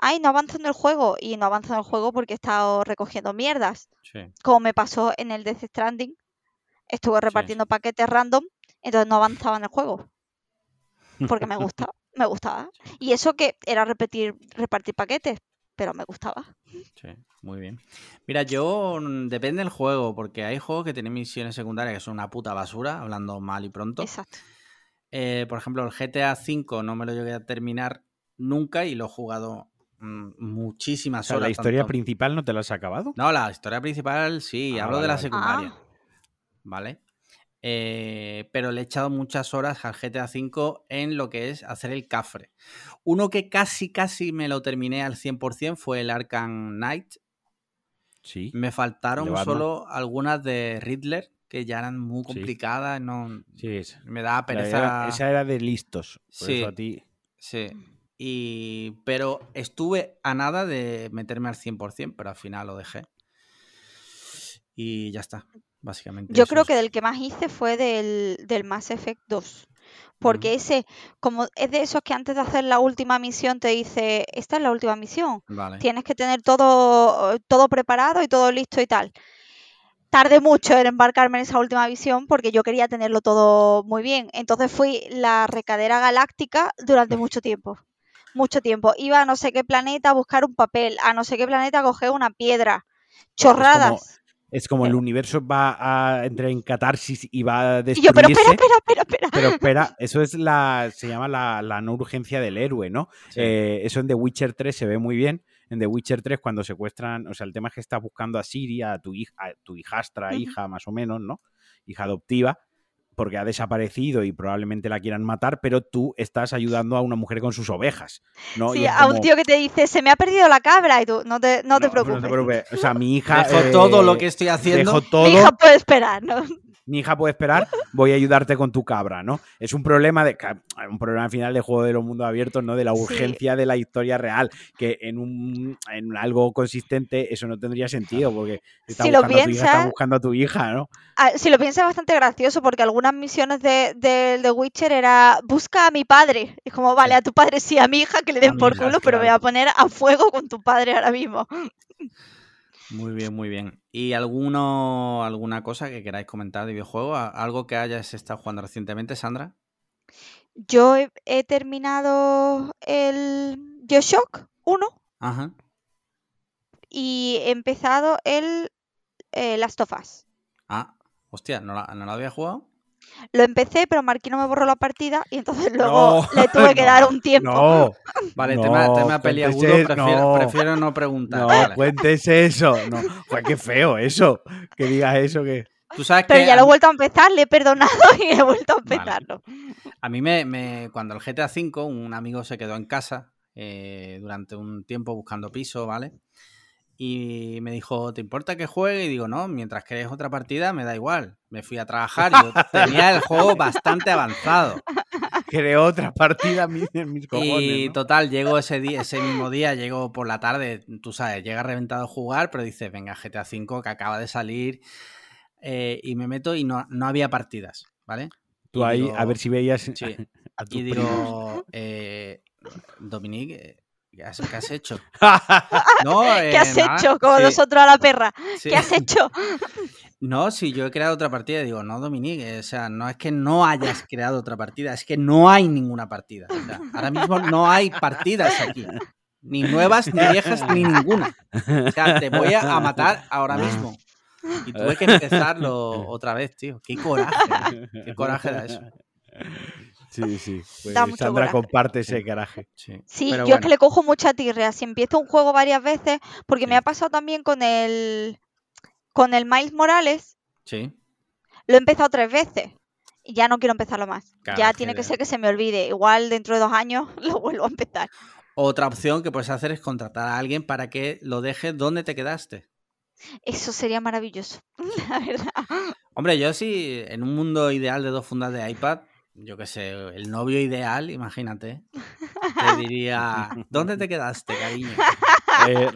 ay, no avanzo en el juego. Y no avanzo en el juego porque he estado recogiendo mierdas. Como me pasó en el Death Stranding. Estuve repartiendo paquetes random, entonces no avanzaba en el juego. Porque me gustaba, me gustaba. Y eso que era repetir, repartir paquetes, pero me gustaba. Sí, muy bien. Mira, yo mm, depende del juego, porque hay juegos que tienen misiones secundarias que son una puta basura, hablando mal y pronto. Exacto. Eh, por ejemplo, el GTA V no me lo llegué a terminar nunca y lo he jugado Muchísimas horas. ¿La historia principal no te la has acabado? No, la historia principal sí, ah, hablo de la secundaria. Ah. ¿Vale? Eh, pero le he echado muchas horas al GTA V en lo que es hacer el cafre. Uno que casi, casi me lo terminé al 100% fue el Arkham Knight. Sí. Me faltaron solo algunas de Riddler que ya eran muy complicadas. No, sí, me da pereza. esa era de listos. sí. a ti... Sí. Y, pero estuve a nada de meterme al 100%, pero al final lo dejé. Y ya está, básicamente. Yo creo que del que más hice fue del, del Mass Effect 2. Porque ese, como es de esos que antes de hacer la última misión te dice, esta es la última misión. Tienes que tener todo, todo preparado y todo listo y tal. Tardé mucho en embarcarme en esa última misión porque yo quería tenerlo todo muy bien. Entonces fui la recadera galáctica durante mucho tiempo mucho tiempo. Iba a no sé qué planeta a buscar un papel, a no sé qué planeta a coger una piedra. Chorradas. Es como, el universo va a entrar en catarsis y va a destruirse. Y yo, pero espera, espera, espera, espera. Pero espera, eso es la, se llama la, no urgencia del héroe, ¿no? Eh, eso en The Witcher 3 se ve muy bien. En The Witcher 3 cuando secuestran, o sea, el tema es que estás buscando a Siria, a tu hija, a tu hijastra, hija más o menos, ¿no? Hija adoptiva porque ha desaparecido y probablemente la quieran matar, pero tú estás ayudando a una mujer con sus ovejas. ¿no? Sí, a un tío que te dice, se me ha perdido la cabra y tú, no te, no, te preocupes. O sea, mi hija... Dejo todo lo que estoy haciendo. Dejo todo. Mi hija puede esperar, ¿no? Mi hija puede esperar, voy a ayudarte con tu cabra, ¿no? Es un problema de un problema al final de juego de los mundos abiertos, ¿no? De la urgencia de la historia real, que en un en algo consistente eso no tendría sentido, porque está, si buscando, lo a tu hija, está buscando a tu hija, ¿no? Ah, si lo piensas es bastante gracioso, porque algunas misiones de, de, de, Witcher era busca a mi padre. Es como, vale, a tu padre sí, a mi hija que le den por culo, pero me voy a poner a fuego con tu padre ahora mismo. Muy bien, muy bien. ¿Y alguno, alguna cosa que queráis comentar de videojuego? ¿Algo que hayas estado jugando recientemente, Sandra? Yo he, terminado el Bioshock 1. Ajá. Y he empezado el eh, Last of Us. Ah, hostia, ¿no, ¿no lo había jugado? Lo empecé, pero Marquino me borró la partida y entonces luego le tuve que dar un tiempo. No, vale, tema, tema peliagudo, prefiero, prefiero, no preguntar. No, cuentes eso. No. Pues qué feo eso, que digas eso que... ¿Tú sabes pero ya lo he vuelto a empezar, le he perdonado y he vuelto a empezarlo. A mí me, me, cuando el GTA V, un amigo se quedó en casa eh, durante un tiempo buscando piso, ¿vale? Y me dijo, ¿te importa que juegue? Y digo, no, mientras que es otra partida me da igual. Me fui a trabajar, yo tenía el juego bastante avanzado. Creó otra partida en mis cojones. Y total, llego ese día, ese mismo día, llego por la tarde, tú sabes, llega reventado a jugar, pero dices, venga, GTA V que acaba de salir. Eh, y me meto y no, no había partidas, ¿vale? Tú ahí, a ver si veías. Sí. y digo, eh, Dominique, ¿Qué has, hecho? no, ¿Qué has eh, hecho? Como nosotros a la perra. ¿Qué has hecho? No, si yo he creado otra partida, digo, no, Dominique, o sea, no es que no hayas creado otra partida, es que no hay ninguna partida. O sea, ahora mismo no hay partidas aquí. Ni nuevas, ni viejas, ni ninguna. O sea, te voy a matar ahora mismo. Y tuve que empezarlo otra vez, tío. Qué coraje. Qué coraje da eso. Sí, sí. Pues Sandra comparte ese garaje. Sí, yo es que le cojo mucha tirrea. Si empiezo un juego varias veces, porque me ha pasado también con el con el Miles Morales. Sí. Lo he empezado tres veces. Y ya no quiero empezarlo más. ya tiene que ser que se me olvide. Igual dentro de dos años lo vuelvo a empezar. Otra opción que puedes hacer es contratar a alguien para que lo deje donde te quedaste. Eso sería maravilloso, la verdad. Hombre, yo sí, en un mundo ideal de dos fundas de iPad, yo qué sé, el novio ideal, imagínate, te diría, ¿dónde te quedaste, cariño? Eh,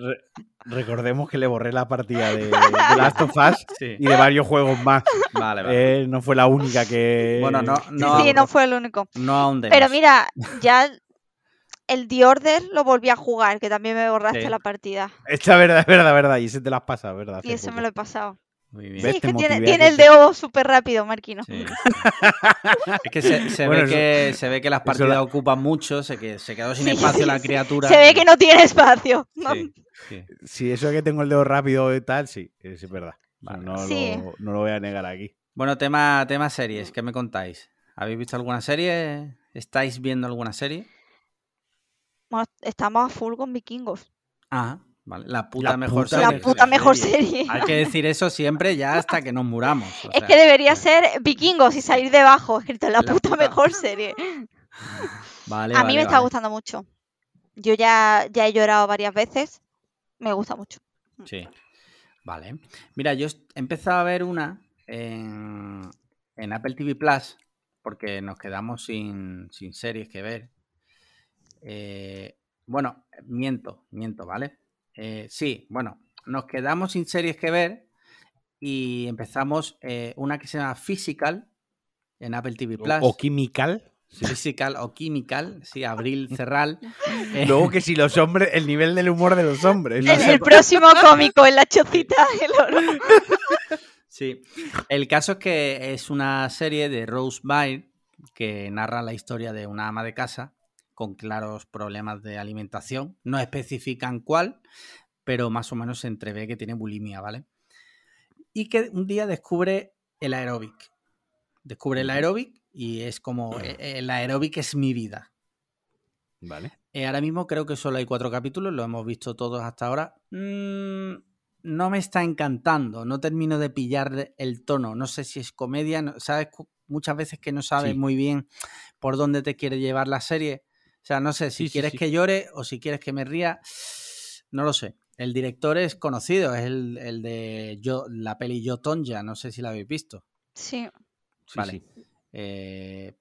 recordemos que le borré la partida de, Last of Us y de varios juegos más. Vale, vale. Eh, no fue la única que... Bueno, no, no. Sí, no fue el único. No aún Pero mira, ya el The Order lo volví a jugar, que también me borraste la partida. Esta verdad, es verdad, verdad. Y ese te las pasa, ¿verdad? y eso me lo he pasado. Muy bien. Sí, es que tiene, el dedo súper rápido, Marquino. es que se, ve que se ve que las partidas ocupan mucho, se, que, se quedó sin espacio la criatura. Se ve que no tiene espacio. Sí, eso es que tengo el dedo rápido y tal, sí, es verdad. no, lo, voy a negar aquí. Bueno, tema, tema series, ¿qué me contáis? ¿Habéis visto alguna serie? ¿Estáis viendo alguna serie? estamos a full con vikingos. Ajá. La puta mejor serie. La puta mejor serie. Hay que decir eso siempre ya hasta que nos muramos. es que debería ser vikingos y salir debajo, escrito la, puta, mejor serie. Vale, a mí me está gustando mucho. Yo ya, ya he llorado varias veces. Me gusta mucho. Sí. Vale. Mira, yo he empezado a ver una en, en Apple TV Plus porque nos quedamos sin, sin series que ver. Eh, bueno, miento, miento, ¿vale? Eh, sí, bueno, nos quedamos sin series que ver y empezamos eh, una que se llama Physical en Apple TV Plus. ¿O Chemical? Physical o Chemical, sí, Abril Cerral. Luego que si los hombres, el nivel del humor de los hombres. el, próximo cómico en la chocita del oro. Sí, el caso es que es una serie de Rose Byrne que narra la historia de una ama de casa con claros problemas de alimentación. No especifican cuál, pero más o menos se entrevé que tiene bulimia, ¿vale? Y que un día descubre el aeróbic. Descubre el aeróbic y es como, e, el aeróbic es mi vida. Vale. Eh, ahora mismo creo que solo hay cuatro capítulos, lo hemos visto todos hasta ahora. Mm, no me está encantando, no termino de pillar el tono. No sé si es comedia, ¿sabes? Muchas veces que no sabes muy bien por dónde te quiere llevar la serie. O sea, no sé si quieres que llore o si quieres que me ría. No lo sé. El director es conocido, es el, de yo, la peli Yo Tonja, no sé si la habéis visto. Sí. vale. Eh,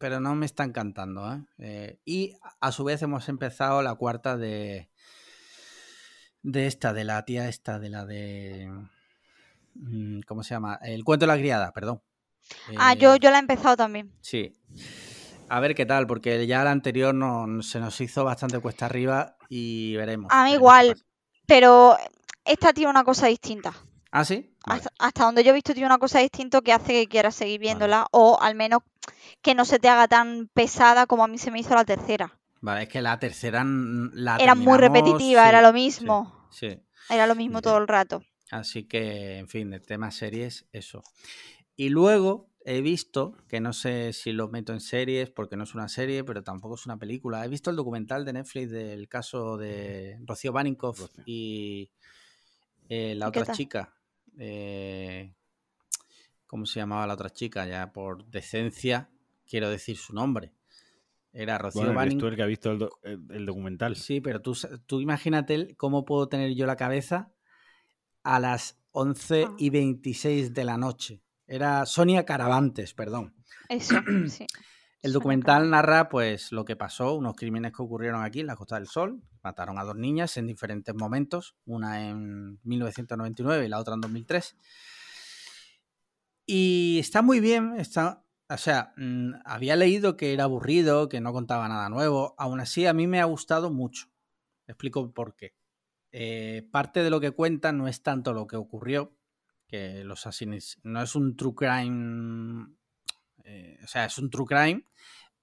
pero no me está encantando. ¿eh? ¿eh? y a su vez hemos empezado la cuarta de. De esta, de la tía esta, de la de. Mm, ¿Cómo se llama? El cuento de la criada, perdón. ah, yo, yo la he empezado también. Sí. A ver qué tal, porque ya la anterior no, se nos hizo bastante cuesta arriba y veremos. A mí igual, pero esta tiene una cosa distinta. ¿Ah, sí? Hasta, donde yo he visto tiene una cosa distinta que hace que quieras seguir viéndola o al menos que no se te haga tan pesada como a mí se me hizo la tercera. Vale, es que la tercera la era muy repetitiva, era lo mismo. Sí, Era lo mismo todo el rato. Así que, en fin, de tema series, eso. Y luego he visto, que no sé si lo meto en series porque no es una serie, pero tampoco es una película. He visto el documental de Netflix del caso de Rocío Baninkoff y eh, la otra chica. Eh, ¿Cómo se llamaba la otra chica? Ya por decencia quiero decir su nombre. Era Rocío bueno, tú el que ha visto el, documental. Sí, pero tú, tú imagínate cómo puedo tener yo la cabeza a las 11 ah. y 26 de la noche. Era Sonia Caravantes, perdón. Eso, sí. El documental narra pues lo que pasó, unos crímenes que ocurrieron aquí en la Costa del Sol. Mataron a dos niñas en diferentes momentos, una en 1999 y la otra en 2003. Y está muy bien, está, o sea, mm, había leído que era aburrido, que no contaba nada nuevo. Aún así, a mí me ha gustado mucho. Explico por qué. Eh, parte de lo que cuenta no es tanto lo que ocurrió, que los asesinos no es un true crime eh, o sea, es un true crime,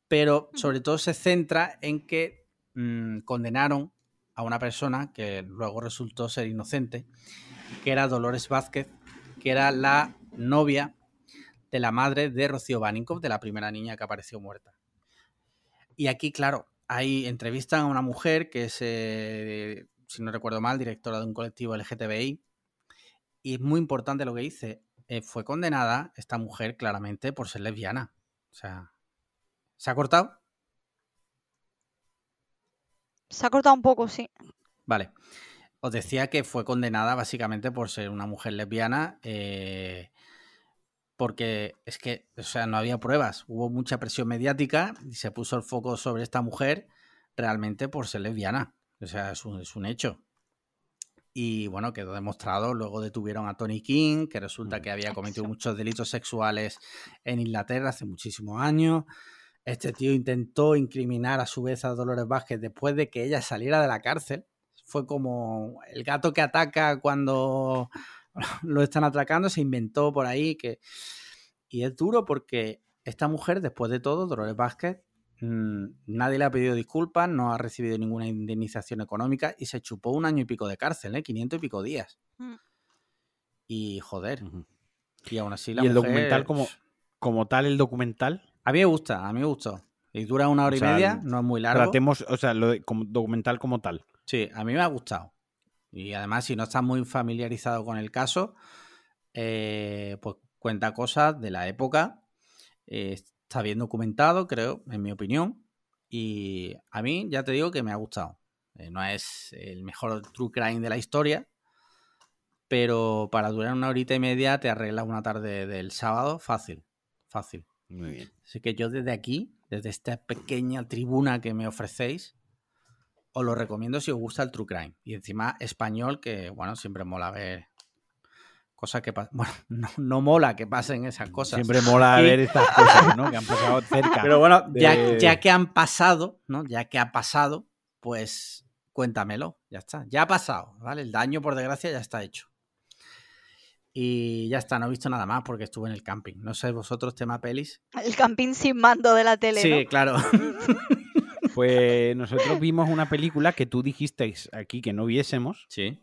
pero sobre todo se centra en que mm, condenaron a una persona que luego resultó ser inocente, que era Dolores Vázquez, que era la novia de la madre de Rocío Baninkoff, de la primera niña que apareció muerta. Y aquí, claro, hay entrevistan a una mujer que es, eh, si no recuerdo mal, directora de un colectivo LGTBI. Y es muy importante lo que dice. Eh, fue condenada esta mujer claramente por ser lesbiana. O sea, ¿se ha cortado? Se ha cortado un poco, sí. Vale. Os decía que fue condenada básicamente por ser una mujer lesbiana. Eh, porque es que, o sea, no había pruebas. Hubo mucha presión mediática y se puso el foco sobre esta mujer realmente por ser lesbiana. O sea, es un, es un hecho. Y bueno, quedó demostrado. Luego detuvieron a Tony King, que resulta que había cometido muchos delitos sexuales en Inglaterra hace muchísimos años. Este tío intentó incriminar a su vez a Dolores Vázquez después de que ella saliera de la cárcel. Fue como el gato que ataca cuando lo están atracando, se inventó por ahí que... Y es duro porque esta mujer, después de todo, Dolores Vázquez, Mm, nadie le ha pedido disculpas, no ha recibido ninguna indemnización económica y se chupó un año y pico de cárcel, ¿eh? 500 y pico días. Mm. Y joder. Y aún así la ¿Y el documental como, como tal, el documental? A mí me gusta, a mí me gustó. Y dura una hora y media, no es muy largo. Tratemos, o sea, lo como documental como tal. Sí, a mí me ha gustado. Y además, si no estás muy familiarizado con el caso, eh, pues cuenta cosas de la época. Eh, Está bien documentado, creo, en mi opinión. Y a mí, ya te digo que me ha gustado. Eh, no es el mejor true crime de la historia, pero para durar una horita y media te arregla una tarde del sábado fácil. Fácil. Muy bien. Así que yo desde aquí, desde esta pequeña tribuna que me ofrecéis, os lo recomiendo si os gusta el true crime. Y encima español, que bueno, siempre mola ver Cosa que bueno, no, mola que pasen esas cosas. Siempre mola ver estas cosas, ¿no? Que han pasado cerca. Pero bueno, ya, que han pasado, ¿no? Ya que ha pasado, pues cuéntamelo, ya está. Ya ha pasado, ¿vale? El daño, por desgracia, ya está hecho. Y ya está, no he visto nada más porque estuve en el camping. No sé vosotros, tema pelis. El camping sin mando de la tele. Sí, claro. Pues nosotros vimos una película que tú dijisteis aquí que no viésemos. Sí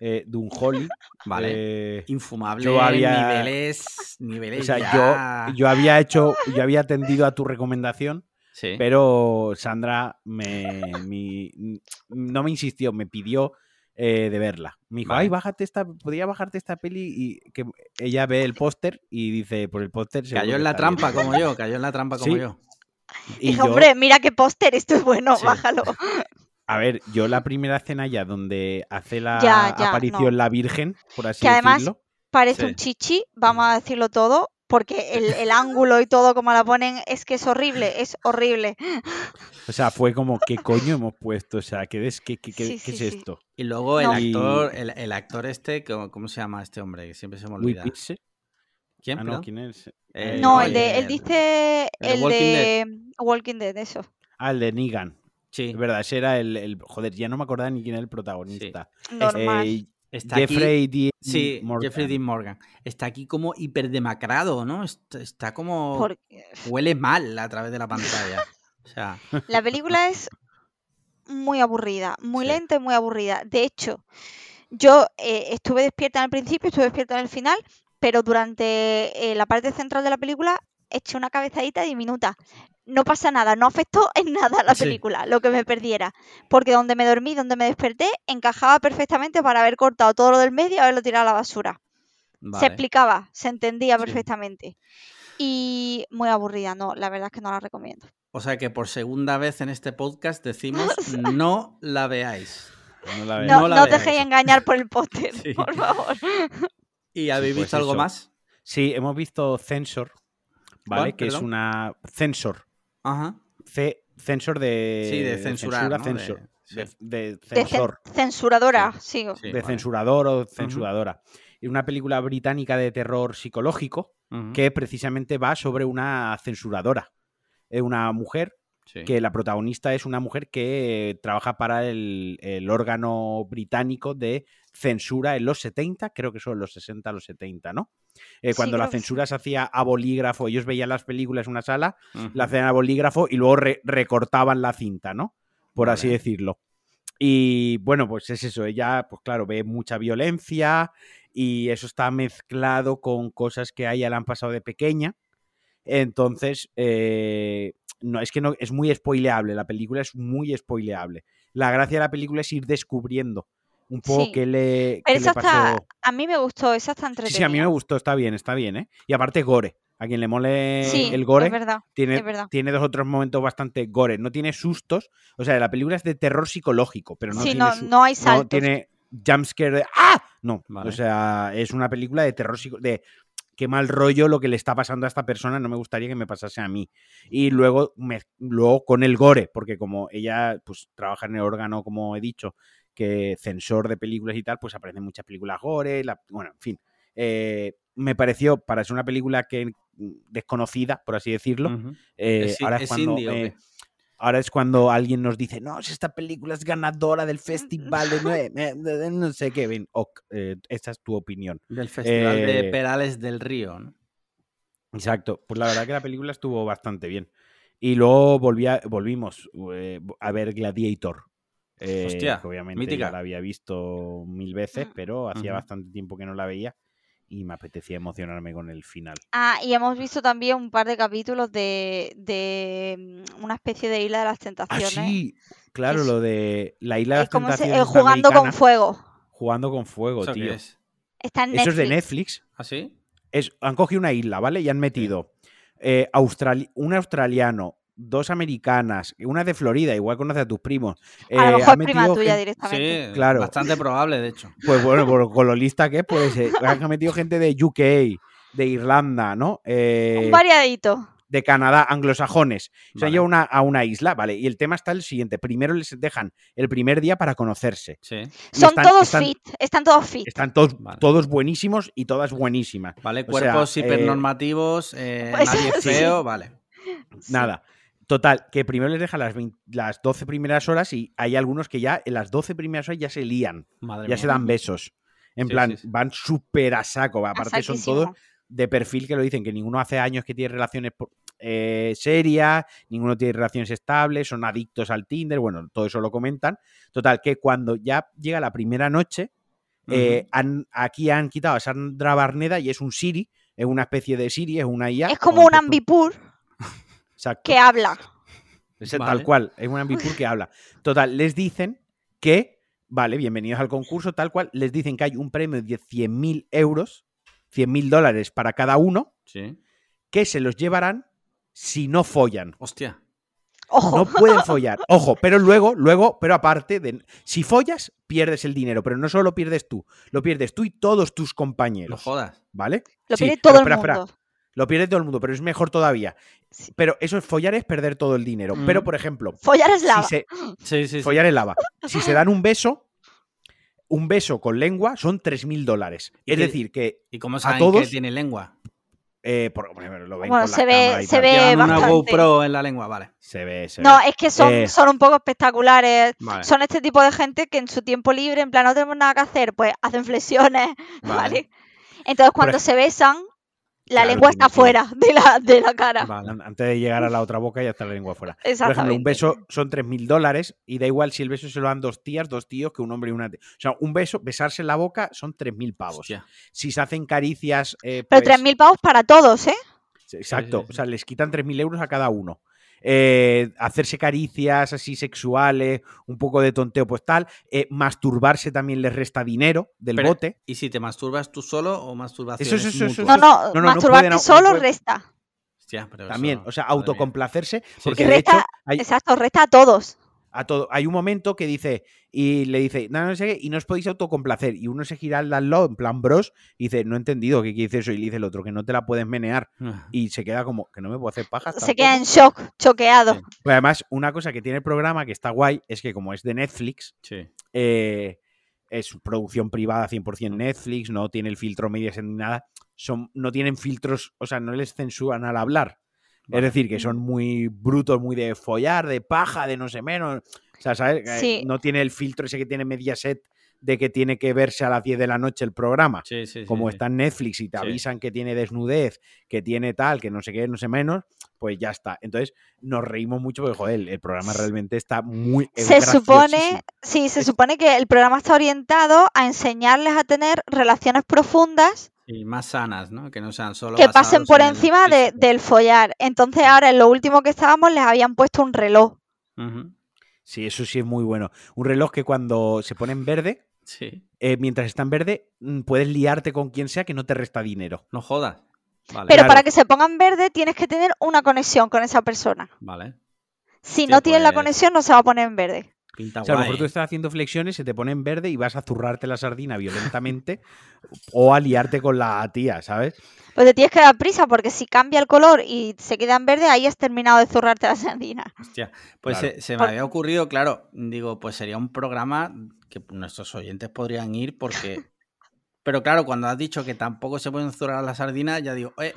eh, Holly Vale. Eh, Infumable. Yo había, niveles. Niveles. O sea, yo, yo había hecho. Yo había atendido a tu recomendación. Sí. Pero Sandra me, no me insistió, me pidió eh, de verla. Me dijo, ay, bájate esta, podría bajarte esta peli y que ella ve el póster y dice, por el póster... Cayó en la trampa como yo, cayó en la trampa como yo. Y hombre, mira qué póster, esto es bueno, bájalo. A ver, yo la primera escena ya donde hace la aparición la Virgen, por así que además parece un chichi, vamos a decirlo todo. porque el, ángulo y todo como la ponen es que es horrible, es horrible. O sea, fue como, ¿qué coño hemos puesto? O sea, ¿qué, es, qué, es esto? Y luego el actor, el, actor este, ¿cómo, se llama este hombre? Que siempre se me olvida. ¿Quién? Ah, ¿quién es? Eh, no, el de, él dice el, de Walking Dead, eso. Ah, el de Negan. Sí. Es verdad, ese era el, Joder, ya no me acordaba ni quién era el protagonista. Normal. Eh, Jeffrey D. Sí, Jeffrey D. Morgan. Está aquí como hiperdemacrado, ¿no? Está, como. Huele mal a través de la pantalla. O sea... La película es muy aburrida, muy lenta y muy aburrida. De hecho, yo eh, estuve despierta en el principio, estuve despierta en el final, pero durante eh, la parte central de la película eché una cabezadita diminuta no pasa nada, no afectó en nada la película, lo que me perdiera. Porque donde me dormí, donde me desperté, encajaba perfectamente para haber cortado todo lo del medio y haberlo tirado a la basura. Se explicaba, se entendía perfectamente. Y muy aburrida, no, la verdad es que no la recomiendo. O sea que por segunda vez en este podcast decimos no la veáis. No, la dejéis engañar por el póster, por favor. ¿Y habéis visto algo más? Sí, hemos visto Censor, ¿vale? Que es una. Censor. Ajá. C censor de. Sí, de censura. De, censor. censuradora, sí. de censurador o censuradora. Y una película británica de terror psicológico que precisamente va sobre una censuradora. Es una mujer que la protagonista es una mujer que trabaja para el, el, órgano británico de censura en los 70, creo que son los 60, los 70, ¿no? Eh, cuando la censura se hacía a bolígrafo, ellos veían las películas en una sala, la hacían a bolígrafo y luego recortaban la cinta, ¿no? Por así decirlo. Y bueno, pues es eso, ella, pues claro, ve mucha violencia y eso está mezclado con cosas que a ella le han pasado de pequeña. Entonces, eh, no, es que no, es muy spoileable, la película es muy spoileable. La gracia de la película es ir descubriendo un poco que le, pasó. a mí me gustó, esa está entretenida. Sí, sí, a mí me gustó, está bien, está bien, ¿eh? Y aparte gore. A quien le mole el gore, tiene, tiene dos otros momentos bastante gore. No tiene sustos. O sea, la película es de terror psicológico, pero no tiene. No, no hay saltos. No tiene jumpscare de ¡Ah! No. O sea, es una película de terror de qué mal rollo lo que le está pasando a esta persona, no me gustaría que me pasase a mí. Y luego, me, luego con el gore, porque como ella pues trabaja en el órgano, como he dicho, que censor de películas y tal, pues aparecen muchas películas gore, bueno, en fin. Eh, me pareció, para ser una película que mm, desconocida, por así decirlo, eh, ahora es, cuando... ahora es cuando alguien nos dice, no, si esta película es ganadora del festival de, no sé qué, ven, eh, esta es tu opinión. Del festival de Perales del Río, ¿no? Exacto, pues la verdad que la película estuvo bastante bien. Y luego volví volvimos a ver Gladiator, Hostia, obviamente ya la había visto mil veces, mm. pero hacía bastante tiempo que no la veía y me apetecía emocionarme con el final. Ah, y hemos visto también un par de capítulos de, de mm, una especie de Isla de las ah, Tentaciones. Ah, sí, claro, lo de la Isla de las Tentaciones. Eh, jugando con fuego. Jugando con fuego, tío. Está en Netflix. Eso es de Netflix. ¿Ah, sí? Es, han cogido una isla, ¿vale? Y han metido eh, un australiano, dos americanas, una de Florida, igual conoce a tus primos. a lo eh, mejor prima tuya directamente. Sí, claro. Bastante probable, de hecho. Pues bueno, con lo lista que es, pues eh, han metido gente de UK, de Irlanda, ¿no? Eh, Un variadito. De Canadá, anglosajones. Se han llevado a una isla, ¿vale? Y el tema está el siguiente. Primero les dejan el primer día para conocerse. Sí. Son todos fit, están todos fit. Están todos, todos buenísimos y todas buenísimas. Vale, cuerpos hipernormativos, pues nadie feo, vale. Nada. Total, que primero les deja las, las 12 primeras horas y hay algunos que ya en las 12 primeras horas ya se lían, ya se dan besos. En plan, van súper a saco. Aparte, son todos de perfil que lo dicen, que ninguno hace años que tiene relaciones eh, serias, ninguno tiene relaciones estables, son adictos al Tinder, bueno, todo eso lo comentan. Total, que cuando ya llega la primera noche, eh, aquí han quitado a Sandra Barneda y es un Siri, es una especie de Siri, es una IA. Es como un Ambipur. Que habla. Es tal cual, es un ambipur que habla. Total, les dicen que, vale, bienvenidos al concurso, tal cual, les dicen que hay un premio de 100.000 euros, 100.000 dólares para cada uno, que se los llevarán si no follan. Hostia. Ojo. No pueden follar. Ojo, pero luego, luego, pero aparte, de, si follas, pierdes el dinero, pero no solo pierdes tú, lo pierdes tú y todos tus compañeros. No jodas. ¿Vale? Lo pierde todo el mundo Lo pierde todo el mundo, pero es mejor todavía. Pero eso es follar es perder todo el dinero. Mm. Pero, por ejemplo, Follar es lava. si se, Sí, sí, sí. follar es lava. Si se dan un beso, un beso con lengua son 3.000 dólares. ¿Y Es qué- decir, que ¿Y cómo a saben todos- que tiene lengua? eh, por, bueno, lo ven Bueno, con la se ve- se ve una. GoPro en la lengua, vale. Se ve, se No, ve. es que son, Eh. son un poco espectaculares. Vale. Son este tipo de gente que en su tiempo libre, en plan, no tenemos nada que hacer, pues hacen flexiones, Vale. ¿vale? Entonces, cuando se besan, la Claro, lengua está fuera de la, de la cara. Vale. Antes de llegar a la otra boca ya está la lengua fuera. Por ejemplo, un beso son 3.000 dólares y da igual si el beso se lo dan dos tías, dos tíos, que un hombre y una tía. O sea, un beso, besarse en la boca son 3.000 pavos. Hostia. Si se hacen caricias... eh, Pero pues, 3.000 pavos para todos, ¿eh? Exacto, o sea, les quitan 3.000 euros a cada uno. Eh, hacerse caricias así sexuales, un poco de tonteo, pues tal. Eh, masturbarse también les resta dinero del Pero- bote. ¿Y si te masturbas tú solo o masturbación Eso, eso, eso, eso, No, no, no, masturbarte pueden- solo pueden- resta. Hostia, También, eso- o sea, autocomplacerse, Sí, porque sí. de Resta- hecho hay, Exacto, resta a todos. A todo, hay un momento que dice, y le dice, no, no sé qué, y no os podéis autocomplacer. Y uno se gira al lado, en plan bros, y dice, no he entendido qué quiere decir eso. Y le dice el otro, que no te la puedes menear. Ah, Y se queda como, que no me puedo hacer pajas. Se tampoco". queda en shock, choqueado. Sí. Pero además, una cosa que tiene el programa que está guay es que como es de Netflix, Sí. eh, es producción privada 100% Netflix, no tiene el filtro Mediaset ni nada, son, no tienen filtros, o sea, no les censuran al hablar. Vale. Es decir, que son muy brutos, muy de follar, de paja, de no sé menos. O sea, ¿sabes? Sí. No tiene el filtro ese que tiene Mediaset de que tiene que verse a las 10 de la noche el programa. Sí, sí, Como sí. está en Netflix y te Sí. avisan que tiene desnudez, que tiene tal, que no sé qué, no sé menos, pues ya está. Entonces nos reímos mucho porque, joder, el- el programa realmente está muy... Se supone, sí, se Es- supone que el programa está orientado a enseñarles a tener relaciones profundas Y más sanas, ¿no? Que no sean solo que pasen por en encima de- del follar. Entonces ahora en lo último que estábamos les habían puesto un reloj. Sí, eso sí es muy bueno. Un reloj que cuando se pone en verde, Sí. eh, mientras está en verde, mm, puedes liarte con quien sea que no te resta dinero. No jodas. Vale. Pero Claro. para que se ponga en verde tienes que tener una conexión con esa persona. Vale. Si no tienes la pues- conexión no se va a poner en verde. Pinta O sea, a lo mejor tú estás haciendo flexiones, se te pone en verde y vas a zurrarte la sardina violentamente o a liarte con la tía, ¿sabes? Pues te tienes que dar prisa porque si cambia el color y se queda en verde, ahí has terminado de zurrarte la sardina. Hostia, pues Claro. se, se me Por- había ocurrido, claro, digo, pues sería un programa que nuestros oyentes podrían ir porque... Pero claro, cuando has dicho que tampoco se pueden zurrar la sardina, ya digo, eh,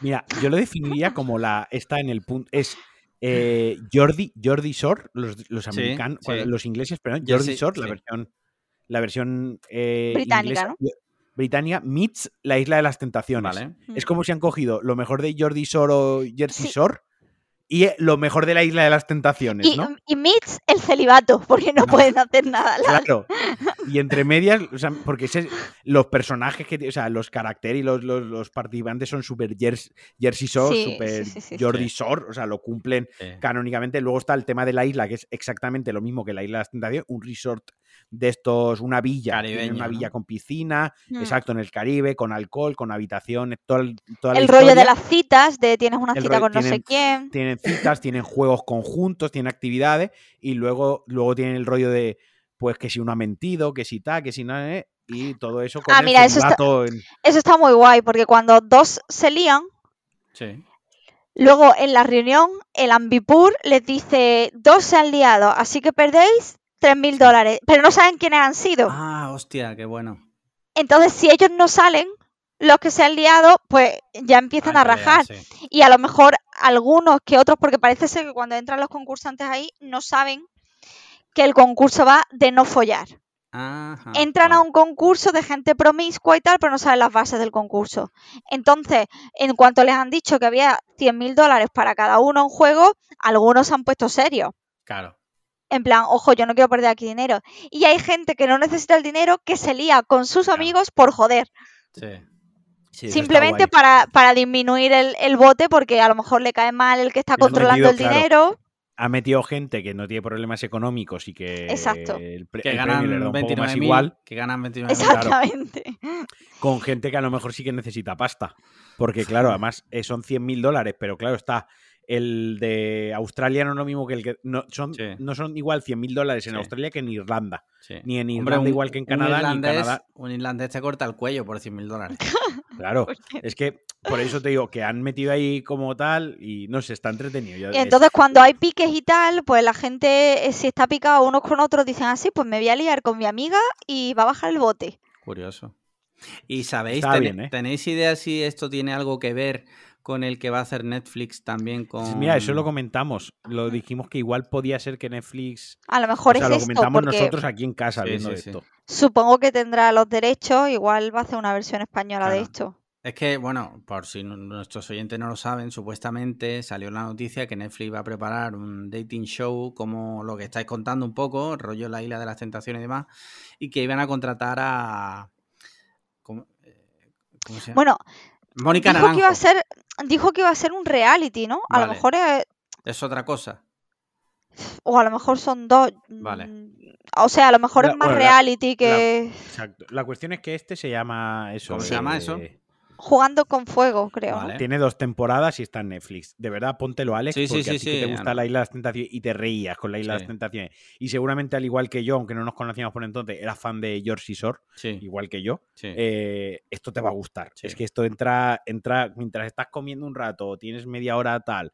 Mira, yo lo definiría como la. Está en el punto. Es eh, Jordi, Jordi Shore, los, los Sí, americanos, sí. los ingleses, perdón, Jordi sé, Shore, la sí. versión. La versión eh, Británica, inglesa, Británica meets la isla de las tentaciones. vale. Es como si han cogido lo mejor de Jordi Shore o Jersey Sí. Shore y eh, lo mejor de la isla de las tentaciones, Y, ¿no? y Mitch el celibato, porque no, No. pueden hacer nada. La- Claro. Y entre medias, o sea, porque ese- los personajes que, o sea, los caracteres y los, los, los participantes son súper Jersey, Jersey Shore, súper sí, sí, sí, Jordi sí. Shore, o sea, lo cumplen canónicamente. Luego está el tema de la isla, que es exactamente lo mismo que la isla de las tentaciones, un resort de estos, una villa, Caribeño, una ¿no? villa con piscina, Mm. exacto, en el Caribe, con alcohol, con habitaciones, toda, el- toda la El rollo de las citas, de tienes una El cita rollo- con no sé quién. tienen citas, tienen juegos conjuntos, tienen actividades y luego, luego tienen el rollo de, pues que si uno ha mentido, que si tal, que si no, eh, y todo eso con Ah, el mira, eso está- en- Eso está muy guay, porque cuando dos se lían, sí. luego en la reunión el Ambipur les dice, dos se han liado, así que perdéis 3.000 dólares, pero no saben quiénes han sido. Ah, hostia, qué bueno. Entonces, si ellos no salen, los que se han liado, pues ya empiezan Ah, a rajar. sí. Y a lo mejor algunos que otros, porque parece ser que cuando entran los concursantes ahí, no saben que el concurso va de no follar. Ajá, Entran a un concurso de gente promiscua y tal, pero no saben las bases del concurso. Entonces, en cuanto les han dicho que había 100.000 dólares para cada uno en juego, algunos se han puesto serios. Claro. En plan, ojo, yo no quiero perder aquí dinero. Y hay gente que no necesita el dinero que se lía con sus Claro. amigos por joder. Sí. Simplemente para, para disminuir el, el bote porque a lo mejor le cae mal el que está controlando metido, el claro. dinero. Ha metido gente que no tiene problemas económicos y que Exacto. el, pre- Que el ganan un poco más 29.000. igual, Que ganan 29.000. Exactamente. con gente que a lo mejor sí que necesita pasta. Porque, claro, además eh, son 100.000 dólares, pero claro, está el de Australia no es lo mismo que el que. No son, no son igual 100 mil dólares en Australia que en Irlanda. Ni en Irlanda igual que en Canadá. Un irlandés, ni Canadá. un irlandés te corta el cuello por 100 mil dólares. Claro, es que por eso te digo que han metido ahí como tal y no sé, está entretenido. Y entonces cuando hay piques y tal, pues la gente, eh, si está picado unos con otros, dicen así, pues me voy a liar con mi amiga y va a bajar el bote. Curioso. ¿Y sabéis, ¿eh? tenéis idea si esto tiene algo que ver con el que va a hacer Netflix también con... Mira, eso lo comentamos. Lo dijimos que igual podía ser que Netflix... A lo mejor o sea, lo comentamos nosotros aquí en casa viendo esto. Supongo que tendrá los derechos, igual va a hacer una versión española de esto. Es que, bueno, por si nuestros oyentes no lo saben, supuestamente salió la noticia que Netflix va a preparar un dating show como lo que estáis contando un poco, rollo La Isla de las Tentaciones y demás, y que iban a contratar a... ¿Cómo, eh, se llama? Bueno, Mónica dijo que iba a ser dijo que iba a ser un reality, ¿no? A lo mejor es... Es otra cosa. O a lo mejor son dos. Vale. Mm, o sea, a lo mejor es más reality que. exacto. La cuestión es que este se llama eso. ¿Cómo se llama eso? Jugando con fuego, creo. Tiene dos temporadas y está en Netflix. De verdad, póntelo, Alex, sí, porque a ti te gusta la Isla de las Tentaciones y te reías con la Isla de las Tentaciones. Y seguramente, al igual que yo, aunque no nos conocíamos por entonces, era fan de George Shore, igual que yo, eh, esto te va a gustar. Es que esto entra, entra mientras estás comiendo un rato o tienes media hora tal,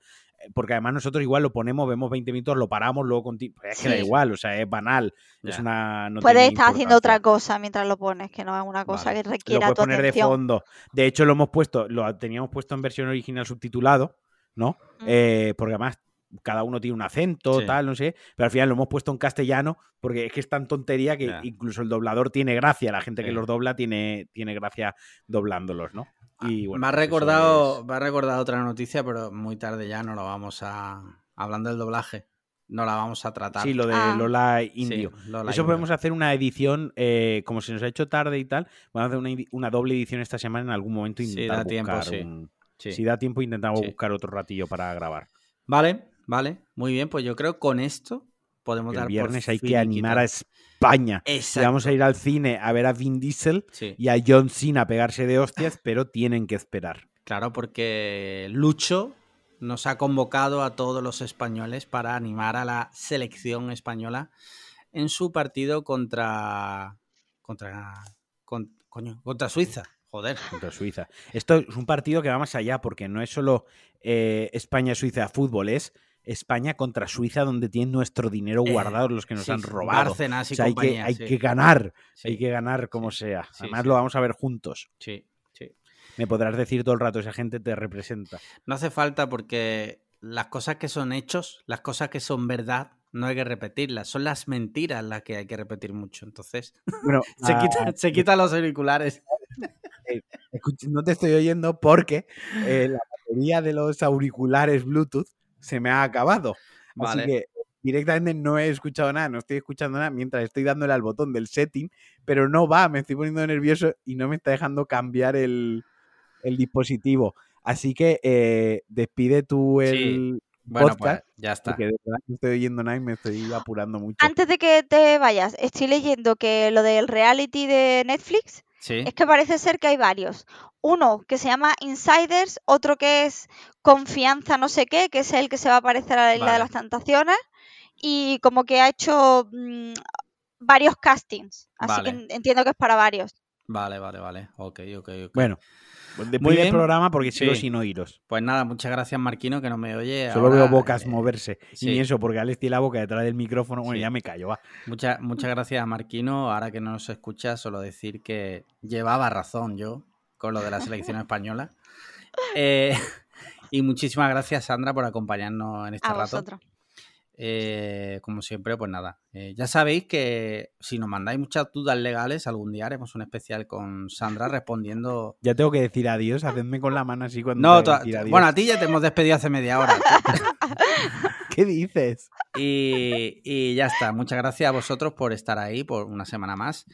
porque además nosotros igual lo ponemos, vemos 20 minutos, lo paramos, luego continuamos. Pues es que da igual, o sea, es banal. Es una, Puedes estar haciendo otra cosa mientras lo pones, que no es una cosa que requiera lo poner de fondo. De hecho, lo hemos puesto, lo teníamos puesto en versión original subtitulado, ¿no? Eh, porque además cada uno tiene un acento, tal, no sé, pero al final lo hemos puesto en castellano porque es que es tan tontería que incluso el doblador tiene gracia, la gente que los dobla tiene, tiene gracia doblándolos, ¿no? Ah, me, ha recordado, me ha recordado otra noticia, pero muy tarde ya no lo vamos a. Hablando del doblaje, no la vamos a tratar. Sí, lo de ah. Lola Indio. Eso podemos hacer una edición, eh, como se nos ha hecho tarde y tal, vamos a hacer una, doble edición esta semana en algún momento. Si da tiempo, Si da tiempo, intentamos buscar otro ratillo para grabar. Vale, vale. Muy bien, pues yo creo con esto podemos dar el viernes hay que animar a España. vamos a ir al cine a ver a Vin Diesel y a John Cena a pegarse de hostias, pero tienen que esperar. Claro, porque Lucho nos ha convocado a todos los españoles para animar a la selección española en su partido contra contra contra Suiza. Joder. Contra Suiza. Esto es un partido que va más allá porque no es solo eh, España-Suiza fútbol, es España contra Suiza, donde tienen nuestro dinero eh, guardado los que nos han robado. hay, que, hay que ganar, hay que ganar como sea. Además lo vamos a ver juntos. Sí, sí. Me podrás decir todo el rato, esa gente te representa. No hace falta porque las cosas que son hechos, las cosas que son verdad, no hay que repetirlas. Son las mentiras las que hay que repetir mucho. Entonces, bueno, se, ah, se quitan los auriculares. Eh, no te estoy oyendo porque eh, la batería de los auriculares Bluetooth se me ha acabado. Así que directamente no he escuchado nada, no estoy escuchando nada mientras estoy dándole al botón del setting, pero no va, me estoy poniendo nervioso y no me está dejando cambiar el, dispositivo. Así que eh, despide tú el Bueno, pues, ya está. Porque de verdad no estoy oyendo nada y me estoy apurando mucho. Antes de que te vayas, estoy leyendo que lo del reality de Netflix es que parece ser que hay varios. Uno que se llama Insiders, otro que es Confianza no sé qué, que es el que se va a aparecer a la Isla de las Tentaciones, y como que ha hecho mm, varios castings. Así que entiendo que es para varios. Vale, vale, vale. Ok, ok, ok. Bueno, pues Muy bien. programa porque sigo sin oíros. Pues nada, muchas gracias Marquino que no me oye. Solo veo bocas eh, moverse. Y eso, porque Alex tiene la boca detrás del micrófono. Bueno, ya me callo, va. muchas gracias a Marquino. Ahora que no nos escucha, solo decir que llevaba razón yo con lo de la selección española. Eh, y muchísimas gracias, Sandra, por acompañarnos en este a rato. Vosotros. Eh, como siempre, pues nada. Eh, ya sabéis que si nos mandáis muchas dudas legales, algún día haremos un especial con Sandra respondiendo. Ya tengo que decir adiós, hacedme con la mano así cuando. No, bueno, a ti ya te hemos despedido hace media hora. ¿Qué dices? Y, ya está. Muchas gracias a vosotros por estar ahí por una semana más.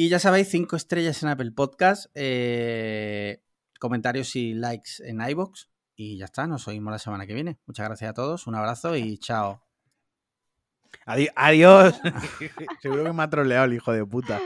Y ya sabéis, cinco estrellas en Apple Podcast, eh, comentarios y likes en iBox y ya está, nos oímos la semana que viene. Muchas gracias a todos, un abrazo y chao. Adiós. Seguro que me ha troleado el hijo de puta.